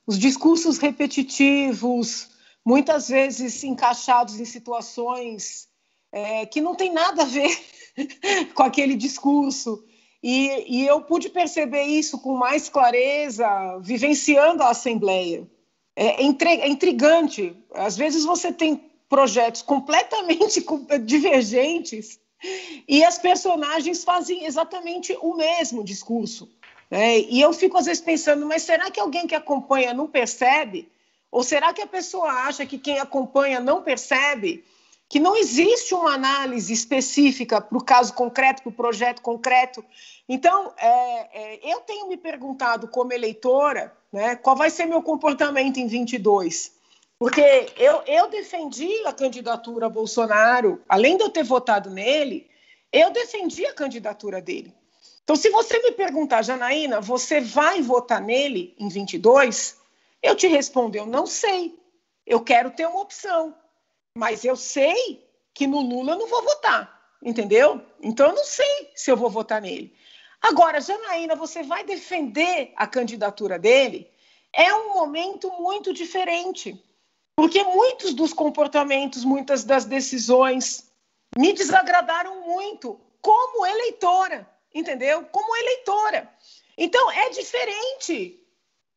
S3: os discursos repetitivos, muitas vezes encaixados em situações é, que não tem nada a ver com aquele discurso. E, e, eu pude perceber isso com mais clareza vivenciando a Assembleia. É, é intrigante. Às vezes você tem projetos completamente divergentes e as personagens fazem exatamente o mesmo discurso. Né? E eu fico às vezes pensando, mas será que alguém que acompanha não percebe? Ou será que a pessoa acha que quem acompanha não percebe? Que não existe uma análise específica para o caso concreto, para o projeto concreto. Então, é, é, eu tenho me perguntado como eleitora né, qual vai ser meu comportamento em 22. Porque eu, eu defendi a candidatura Bolsonaro, além de eu ter votado nele, eu defendi a candidatura dele. Então, se você me perguntar, Janaína, você vai votar nele em 22? Eu te respondo, eu não sei. Eu quero ter uma opção. Mas eu sei que no Lula eu não vou votar, entendeu? Então, eu não sei se eu vou votar nele. Agora, Janaína, você vai defender a candidatura dele? É um momento muito diferente. Porque muitos dos comportamentos, muitas das decisões me desagradaram muito como eleitora, entendeu? Como eleitora. Então é diferente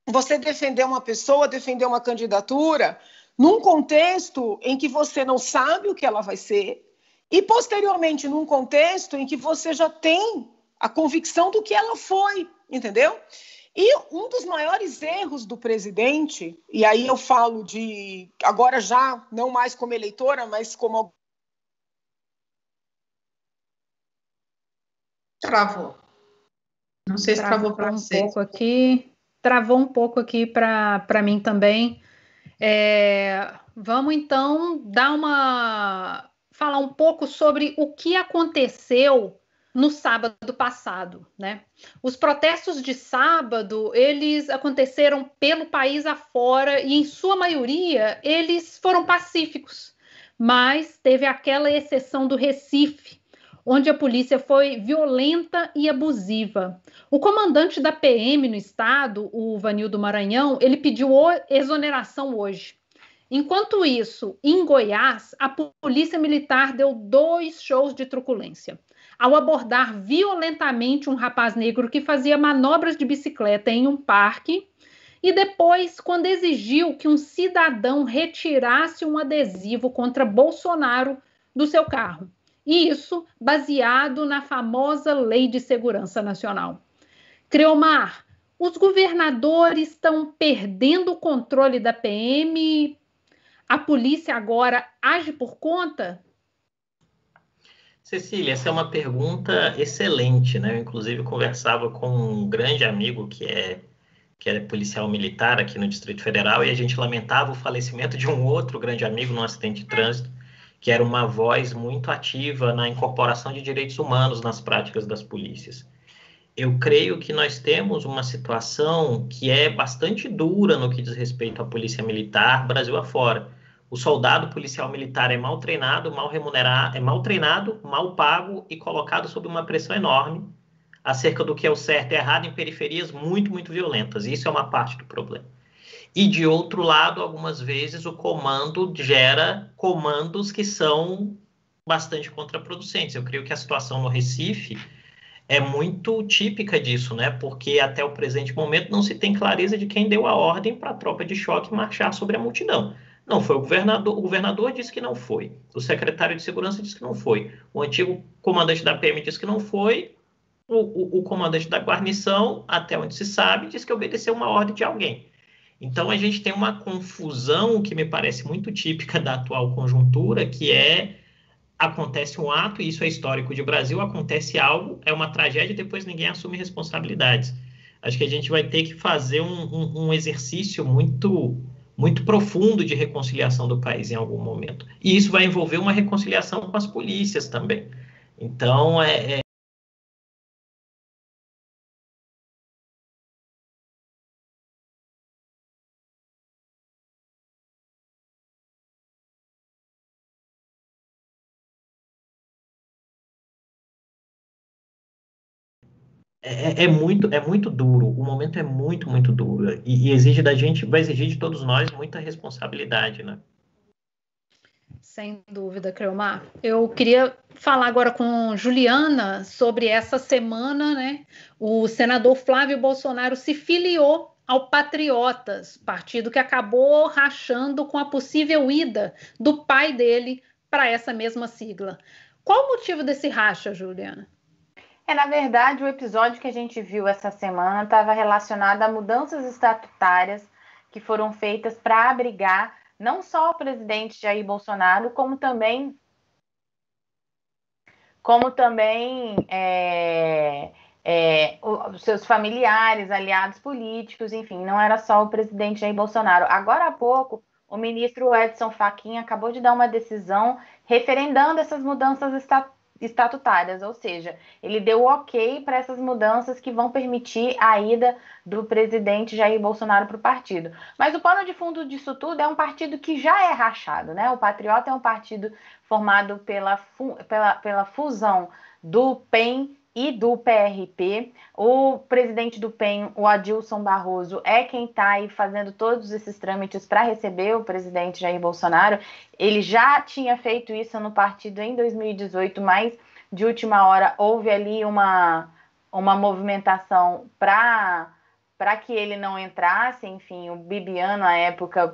S3: você defender uma pessoa, defender uma candidatura num contexto em que você não sabe o que ela vai ser e posteriormente num contexto em que você já tem a convicção do que ela foi, entendeu? E um dos maiores erros do presidente, e aí eu falo de agora já não mais como eleitora, mas como
S2: travou. Não sei se travou, travou para um você. pouco aqui. Travou um pouco aqui para mim também. É, vamos então dar uma falar um pouco sobre o que aconteceu no sábado passado, né? Os protestos de sábado, eles aconteceram pelo país afora e em sua maioria eles foram pacíficos, mas teve aquela exceção do Recife, onde a polícia foi violenta e abusiva. O comandante da PM no estado, o Vanildo Maranhão, ele pediu exoneração hoje. Enquanto isso, em Goiás, a polícia militar deu dois shows de truculência ao abordar violentamente um rapaz negro que fazia manobras de bicicleta em um parque e depois, quando exigiu que um cidadão retirasse um adesivo contra Bolsonaro do seu carro. E isso baseado na famosa Lei de Segurança Nacional. Creomar, os governadores estão perdendo o controle da PM. A polícia agora age por conta?
S5: Cecília, essa é uma pergunta excelente, né? Eu, inclusive, conversava com um grande amigo que é, que é policial militar aqui no Distrito Federal e a gente lamentava o falecimento de um outro grande amigo num acidente de trânsito, que era uma voz muito ativa na incorporação de direitos humanos nas práticas das polícias. Eu creio que nós temos uma situação que é bastante dura no que diz respeito à polícia militar, Brasil afora o soldado policial militar é mal treinado, mal remunerado, é mal treinado, mal pago e colocado sob uma pressão enorme acerca do que é o certo e errado em periferias muito, muito violentas. Isso é uma parte do problema. E de outro lado, algumas vezes o comando gera comandos que são bastante contraproducentes. Eu creio que a situação no Recife é muito típica disso, né? Porque até o presente momento não se tem clareza de quem deu a ordem para a tropa de choque marchar sobre a multidão. Não foi o governador. O governador disse que não foi. O secretário de segurança disse que não foi. O antigo comandante da PM disse que não foi. O, o, o comandante da guarnição, até onde se sabe, disse que obedeceu uma ordem de alguém. Então a gente tem uma confusão que me parece muito típica da atual conjuntura, que é acontece um ato, e isso é histórico de Brasil, acontece algo, é uma tragédia e depois ninguém assume responsabilidades. Acho que a gente vai ter que fazer um, um, um exercício muito muito profundo de reconciliação do país em algum momento. E isso vai envolver uma reconciliação com as polícias também. Então, é, é é, é, muito, é muito duro, o momento é muito, muito duro, e, e exige da gente, vai exigir de todos nós muita responsabilidade, né?
S2: Sem dúvida, Creomar. Eu queria falar agora com Juliana sobre essa semana, né? O senador Flávio Bolsonaro se filiou ao Patriotas, partido que acabou rachando com a possível ida do pai dele para essa mesma sigla. Qual o motivo desse racha, Juliana?
S1: É, na verdade, o episódio que a gente viu essa semana estava relacionado a mudanças estatutárias que foram feitas para abrigar não só o presidente Jair Bolsonaro, como também como também é, é, os seus familiares, aliados políticos, enfim, não era só o presidente Jair Bolsonaro. Agora há pouco, o ministro Edson Fachin acabou de dar uma decisão referendando essas mudanças estatutárias estatutárias, ou seja, ele deu ok para essas mudanças que vão permitir a ida do presidente Jair Bolsonaro para o partido. Mas o pano de fundo disso tudo é um partido que já é rachado, né? O Patriota é um partido formado pela, pela, pela fusão do PEN e do PRP. O presidente do PEN, o Adilson Barroso, é quem está aí fazendo todos esses trâmites para receber o presidente Jair Bolsonaro. Ele já tinha feito isso no partido em 2018, mas de última hora houve ali uma, uma movimentação para para que ele não entrasse, enfim, o Bibiano, à época,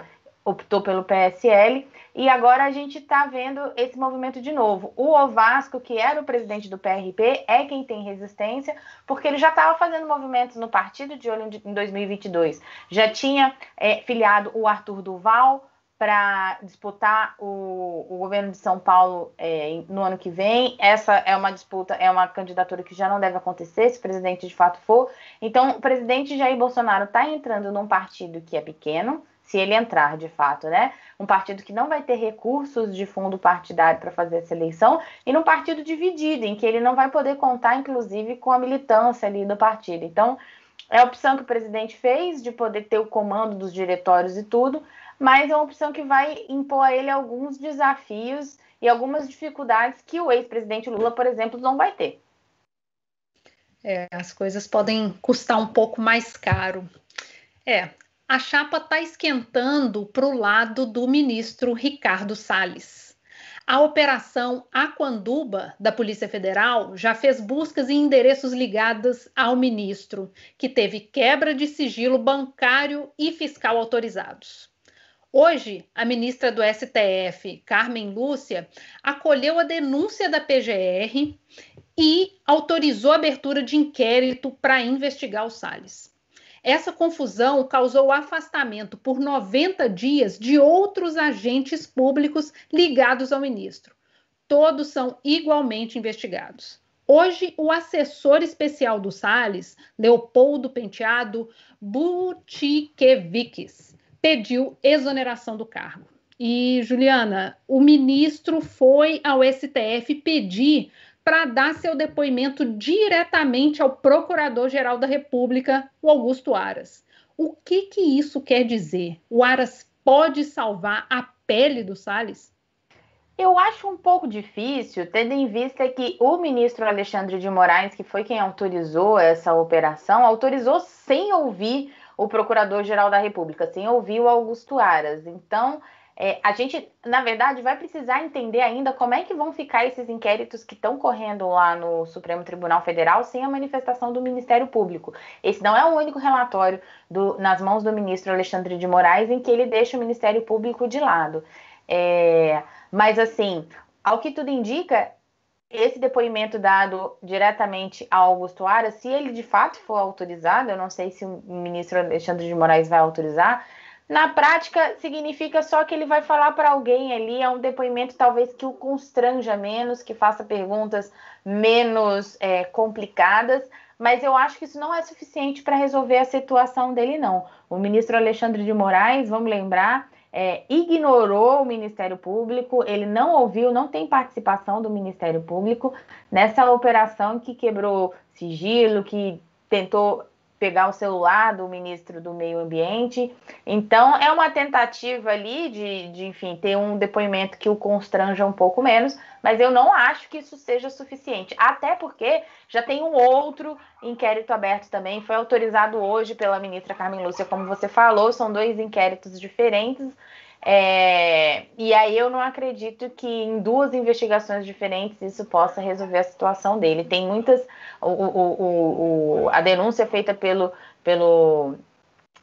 S1: optou pelo PSL e agora a gente está vendo esse movimento de novo. O Ovasco, que era o presidente do PRP, é quem tem resistência, porque ele já estava fazendo movimentos no partido de olho em 2022. Já tinha é, filiado o Arthur Duval para disputar o, o, governo de São Paulo é, no ano que vem. Essa é uma disputa, é uma candidatura que já não deve acontecer se o presidente de fato for. Então, o presidente Jair Bolsonaro está entrando num partido que é pequeno, se ele entrar de fato, né? Um partido que não vai ter recursos de fundo partidário para fazer essa eleição e num partido dividido, em que ele não vai poder contar, inclusive, com a militância ali do partido. Então, é a opção que o presidente fez de poder ter o comando dos diretórios e tudo, mas é uma opção que vai impor a ele alguns desafios e algumas dificuldades que o ex-presidente Lula, por exemplo, não vai ter.
S2: É, as coisas podem custar um pouco mais caro. É, a chapa está esquentando para o lado do ministro Ricardo Salles. A operação Aquanduba da Polícia Federal já fez buscas em endereços ligados ao ministro, que teve quebra de sigilo bancário e fiscal autorizados. Hoje, a ministra do STF, Carmen Lúcia, acolheu a denúncia da PGR e autorizou a abertura de inquérito para investigar o Salles. Essa confusão causou afastamento por 90 dias de outros agentes públicos ligados ao ministro. Todos são igualmente investigados. Hoje, o assessor especial do Salles, Leopoldo Penteado Butiqueviques, pediu exoneração do cargo. E, Juliana, o ministro foi ao STF pedir para dar seu depoimento diretamente ao Procurador-Geral da República, o Augusto Aras. O que, que isso quer dizer? O Aras pode salvar a pele do Salles?
S1: Eu acho um pouco difícil, tendo em vista que o ministro Alexandre de Moraes, que foi quem autorizou essa operação, autorizou sem ouvir o Procurador-Geral da República, sem ouvir o Augusto Aras. Então, é, a gente, na verdade, vai precisar entender ainda como é que vão ficar esses inquéritos que estão correndo lá no Supremo Tribunal Federal sem a manifestação do Ministério Público. Esse não é o único relatório do, nas mãos do ministro Alexandre de Moraes em que ele deixa o Ministério Público de lado. É, mas, assim, ao que tudo indica, esse depoimento dado diretamente ao Augusto Aras, se ele de fato for autorizado, eu não sei se o ministro Alexandre de Moraes vai autorizar, na prática, significa só que ele vai falar para alguém ali, é um depoimento talvez que o constranja menos, que faça perguntas menos é, complicadas, mas eu acho que isso não é suficiente para resolver a situação dele, não. O ministro Alexandre de Moraes, vamos lembrar, é, ignorou o Ministério Público, ele não ouviu, não tem participação do Ministério Público nessa operação que quebrou sigilo, que tentou pegar o celular do ministro do Meio Ambiente. Então, é uma tentativa ali de, de, enfim, ter um depoimento que o constranja um pouco menos, mas eu não acho que isso seja suficiente. Até porque já tem um outro inquérito aberto também, foi autorizado hoje pela ministra Carmen Lúcia, como você falou, são dois inquéritos diferentes. É, e aí eu não acredito que em duas investigações diferentes isso possa resolver a situação dele. Tem muitas. O, o, o, a denúncia feita pelo. pelo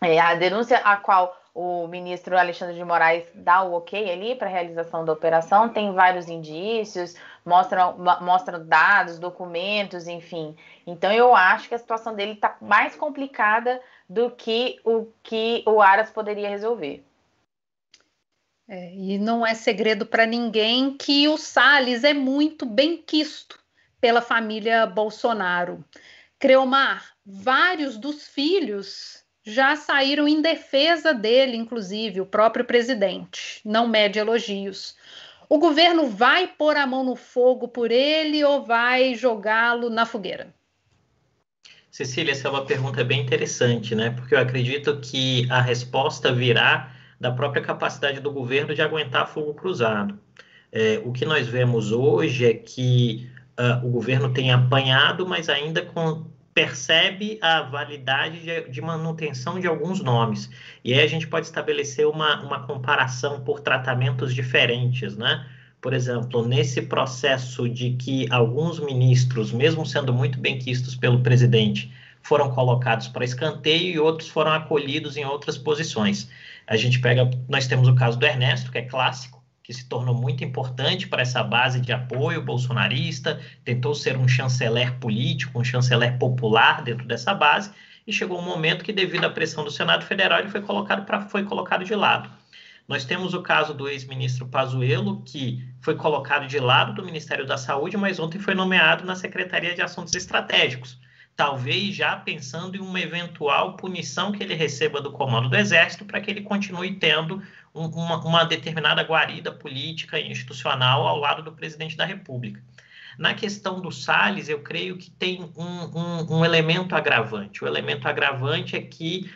S1: é, a denúncia a qual o ministro Alexandre de Moraes dá o ok ali para a realização da operação, tem vários indícios, mostram, mostram dados, documentos, enfim. Então eu acho que a situação dele está mais complicada do que o que o Aras poderia resolver.
S2: É, e não é segredo para ninguém que o Salles é muito bem quisto pela família Bolsonaro. Creomar, vários dos filhos já saíram em defesa dele, inclusive o próprio presidente. Não mede elogios. O governo vai pôr a mão no fogo por ele ou vai jogá-lo na fogueira?
S5: Cecília, essa é uma pergunta bem interessante, né? Porque eu acredito que a resposta virá da própria capacidade do governo de aguentar fogo cruzado. É, o que nós vemos hoje é que uh, o governo tem apanhado, mas ainda com, percebe a validade de, de, manutenção de alguns nomes. E aí a gente pode estabelecer uma, uma comparação por tratamentos diferentes, né? Por exemplo, nesse processo de que alguns ministros, mesmo sendo muito bem quistos pelo presidente, foram colocados para escanteio e outros foram acolhidos em outras posições. A gente pega, nós temos o caso do Ernesto, que é clássico, que se tornou muito importante para essa base de apoio bolsonarista, tentou ser um chanceler político, um chanceler popular dentro dessa base, e chegou um momento que, devido à pressão do Senado Federal, ele foi colocado, pra, foi colocado de lado. Nós temos o caso do ex-ministro Pazuello, que foi colocado de lado do Ministério da Saúde, mas ontem foi nomeado na Secretaria de Assuntos Estratégicos talvez já pensando em uma eventual punição que ele receba do comando do Exército para que ele continue tendo um, uma, uma, determinada guarida política e institucional ao lado do presidente da República. Na questão do Salles, eu creio que tem um, um, um elemento agravante. O elemento agravante é que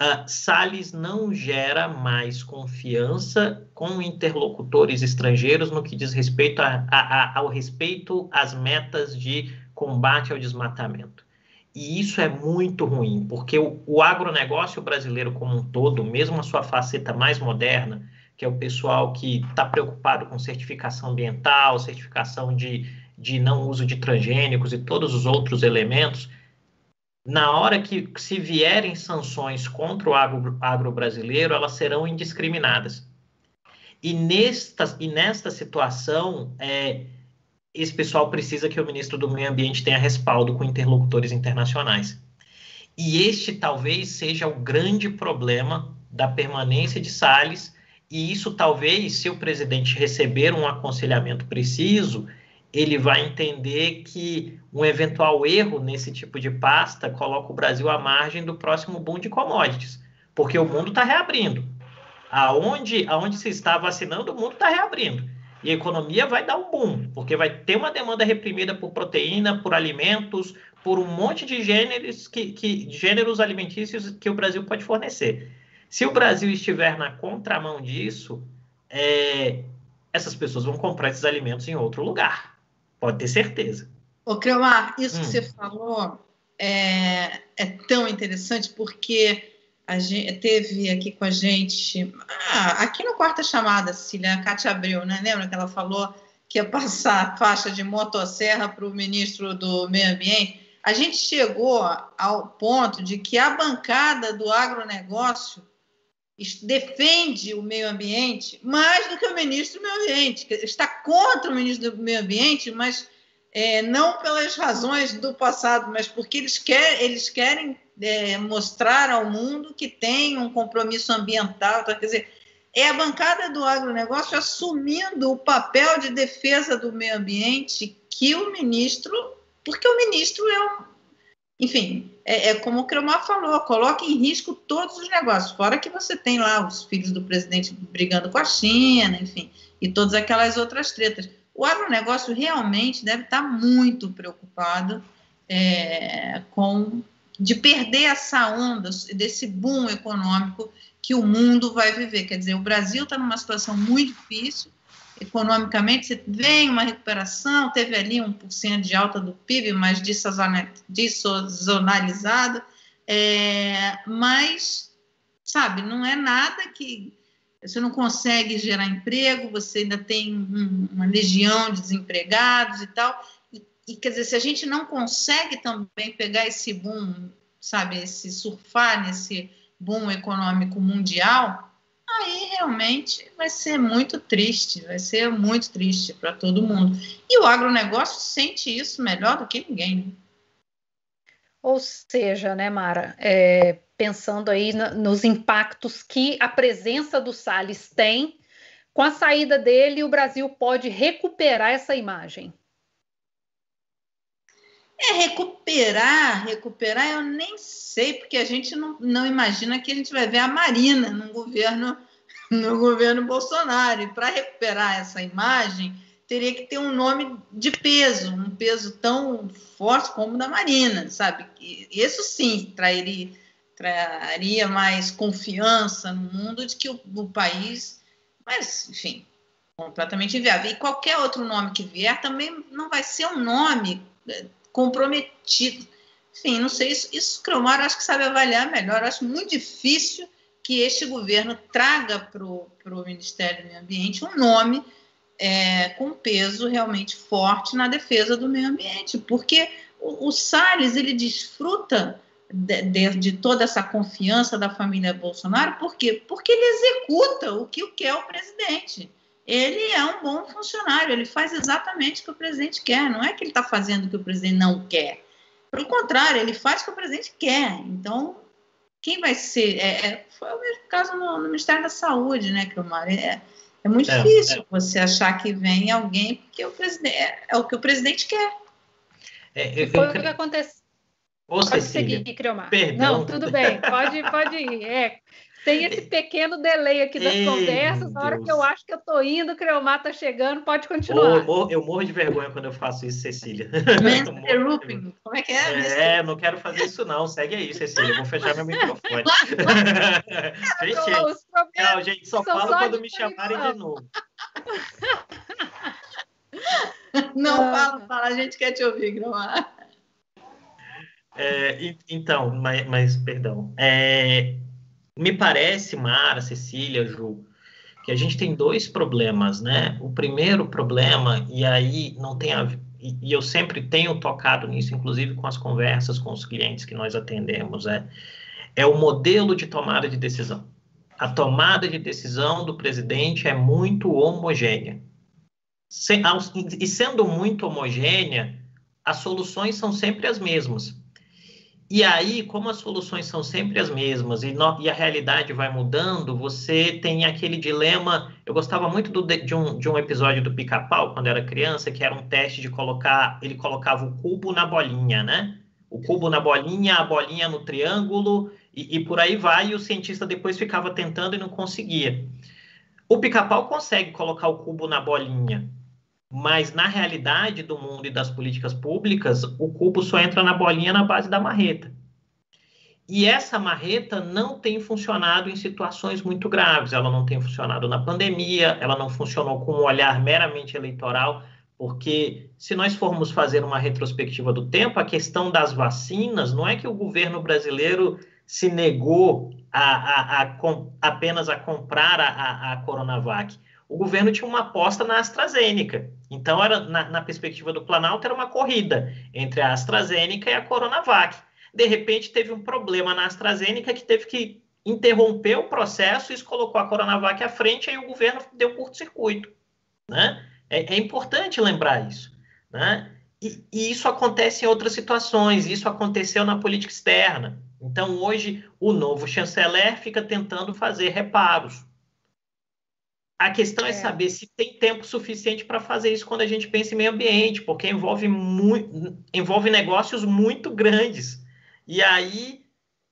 S5: uh, Salles não gera mais confiança com interlocutores estrangeiros no que diz respeito a, a, a, ao respeito às metas de combate ao desmatamento. E isso é muito ruim, porque o, o agronegócio brasileiro como um todo, mesmo a sua faceta mais moderna, que é o pessoal que está preocupado com certificação ambiental, certificação de, de não uso de transgênicos e todos os outros elementos, na hora que se vierem sanções contra o agro, agro brasileiro, elas serão indiscriminadas. E nesta, e nesta situação, é, esse pessoal precisa que o ministro do Meio Ambiente tenha respaldo com interlocutores internacionais. E este talvez seja o grande problema da permanência de Salles, e isso talvez, se o presidente receber um aconselhamento preciso, ele vai entender que um eventual erro nesse tipo de pasta coloca o Brasil à margem do próximo boom de commodities, porque o mundo está reabrindo. Aonde, aonde se está vacinando, o mundo está reabrindo e a economia vai dar um boom, porque vai ter uma demanda reprimida por proteína, por alimentos, por um monte de gêneros, que, que, gêneros alimentícios que o Brasil pode fornecer. Se o Brasil estiver na contramão disso, é, essas pessoas vão comprar esses alimentos em outro lugar. Pode ter certeza.
S4: Ô, Creomar, isso hum. que você falou é, é tão interessante porque gente, teve aqui com a gente, ah, aqui no Quarta Chamada, Cecília, a Cátia Abreu, né? Lembra que ela falou que ia passar faixa de motosserra para o ministro do Meio Ambiente? A gente chegou ao ponto de que a bancada do agronegócio defende o meio ambiente mais do que o ministro do meio ambiente. Está contra o ministro do meio ambiente, mas é, não pelas razões do passado, mas porque eles, eles querem é, mostrar ao mundo que tem um compromisso ambiental. Então, quer dizer, é a bancada do agronegócio assumindo o papel de defesa do meio ambiente que o ministro, porque o ministro é um, enfim, é, é como o Cromar falou, coloca em risco todos os negócios, fora que você tem lá os filhos do presidente brigando com a China, enfim, e todas aquelas outras tretas. O agronegócio realmente deve estar muito preocupado é, com de perder essa onda, desse boom econômico que o mundo vai viver. Quer dizer, o Brasil está numa situação muito difícil, economicamente, você vem uma recuperação, teve ali 1% de alta do PIB, mas dissazonalizada, é, mas, sabe, não é nada que você não consegue gerar emprego, você ainda tem um, uma legião de desempregados e tal. E, quer dizer, se a gente não consegue também pegar esse boom, sabe, esse surfar nesse boom econômico mundial, aí realmente vai ser muito triste, vai ser muito triste para todo mundo. E o agronegócio sente isso melhor do que ninguém. Né?
S2: Ou seja, né, Mara, é, pensando aí na, nos impactos que a presença do Salles tem, com a saída dele, o Brasil pode recuperar essa imagem.
S4: É recuperar, recuperar, eu nem sei, porque a gente não, não imagina que a gente vai ver a Marina no governo, no governo Bolsonaro. E para recuperar essa imagem, teria que ter um nome de peso, um peso tão forte como o da Marina, sabe? Isso sim traria, traria mais confiança no mundo de que o, o país. Mas, enfim, completamente inviável. E qualquer outro nome que vier também não vai ser um nome é, comprometido. Enfim, não sei, isso, isso Cromar acho que sabe avaliar melhor. acho muito difícil que este governo traga para o Ministério do Meio Ambiente um nome é, com peso realmente forte na defesa do meio ambiente, porque o, o Salles ele desfruta de, de, de, toda essa confiança da família Bolsonaro, por quê? Porque ele executa o que quer o presidente ele é um bom funcionário, ele faz exatamente o que o presidente quer, não é que ele está fazendo o que o presidente não quer. Pelo contrário, ele faz o que o presidente quer. Então, quem vai ser? É, é foi o mesmo caso no, no, Ministério da Saúde, né, Kilmar? É, é muito é, difícil é. você achar que vem alguém porque o presidente, é, é o que o presidente quer.
S2: É, eu, foi o que aconteceu. Ô, pode Cecília, seguir, Criomar. Perdão. Não, tudo bem, pode, pode ir. É, tem esse pequeno delay aqui das Ei, conversas. Na hora Deus. que eu acho que eu tô indo, o Creomar tá chegando, pode continuar.
S5: Eu, eu morro de vergonha quando eu faço isso, Cecília.
S4: Como é que é?
S5: É, não quero fazer isso não. Segue aí, Cecília. vou fechar meu microfone. Fechei. Não, gente, só falo só quando me chamarem de novo.
S4: Não, ah. fala, fala. A gente quer te ouvir, Creomar.
S5: É, então, mas, mas perdão. É, me parece, Mara, Cecília, Ju, que a gente tem dois problemas, né? O primeiro problema, e aí não tem a e, eu sempre tenho tocado nisso, inclusive com as conversas com os clientes que nós atendemos, é, é o modelo de tomada de decisão. A tomada de decisão do presidente é muito homogênea. E sendo muito homogênea, as soluções são sempre as mesmas. E aí, como as soluções são sempre as mesmas e, no, e a realidade vai mudando, você tem aquele dilema. Eu gostava muito do, de, um, de um episódio do Pica-Pau, quando era criança, que era um teste de colocar. Ele colocava o cubo na bolinha, né? O cubo na bolinha, a bolinha no triângulo, e, e por aí vai, e o cientista depois ficava tentando e não conseguia. O Pica-Pau consegue colocar o cubo na bolinha, mas na realidade do mundo e das políticas públicas, o cubo só entra na bolinha na base da marreta. E essa marreta não tem funcionado em situações muito graves. Ela não tem funcionado na pandemia, ela não funcionou com um olhar meramente eleitoral, porque se nós formos fazer uma retrospectiva do tempo, a questão das vacinas não é que o governo brasileiro se negou a, a, a, apenas a comprar a, a Coronavac o governo tinha uma aposta na AstraZeneca. Então, era, na, na, perspectiva do Planalto, era uma corrida entre a AstraZeneca e a Coronavac. De repente, teve um problema na AstraZeneca que teve que interromper o processo, isso colocou a Coronavac à frente, aí o governo deu curto-circuito. Né? É, é, importante lembrar isso. Né? E, e isso acontece em outras situações, isso aconteceu na política externa. Então, hoje, o novo chanceler fica tentando fazer reparos a questão é. é. saber se tem tempo suficiente para fazer isso quando a gente pensa em meio ambiente, porque envolve, muito, envolve negócios muito grandes. E aí,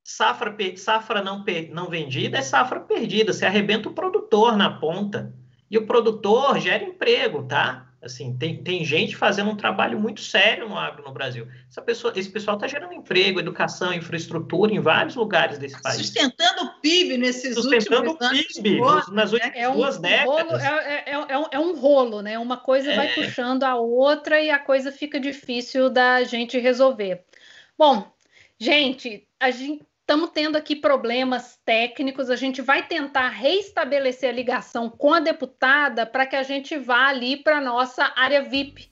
S5: safra, safra não, não vendida é safra perdida. Você arrebenta o produtor na ponta. E o produtor gera emprego, tá? Assim, tem, tem gente fazendo um trabalho muito sério no agro no Brasil. Essa pessoa, esse pessoal está gerando emprego, educação, infraestrutura em vários lugares desse país.
S4: Sustentando o PIB nesses
S5: Sustentando
S4: últimos
S5: anos. Sustentando o PIB nas últimas é um, duas décadas.
S2: Rolo, é, é, é, é, um rolo, né? Uma coisa vai é. puxando a outra e a coisa fica difícil da gente resolver. Bom, gente, a gente Estamos tendo aqui problemas técnicos. A gente vai tentar reestabelecer a ligação com a deputada para que a gente vá ali para a nossa área VIP,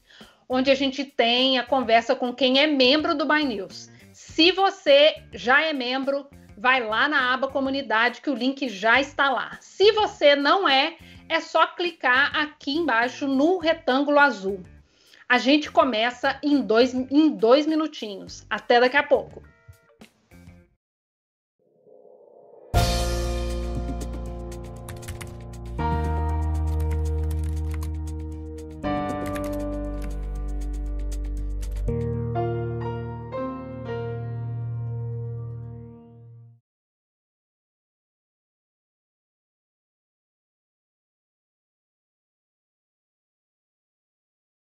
S2: onde a gente tem a conversa com quem é membro do By News. Se você já é membro, vai lá na aba comunidade que o link já está lá. Se você não é, é só clicar aqui embaixo no retângulo azul. A gente começa em dois, em dois minutinhos. Até daqui a pouco.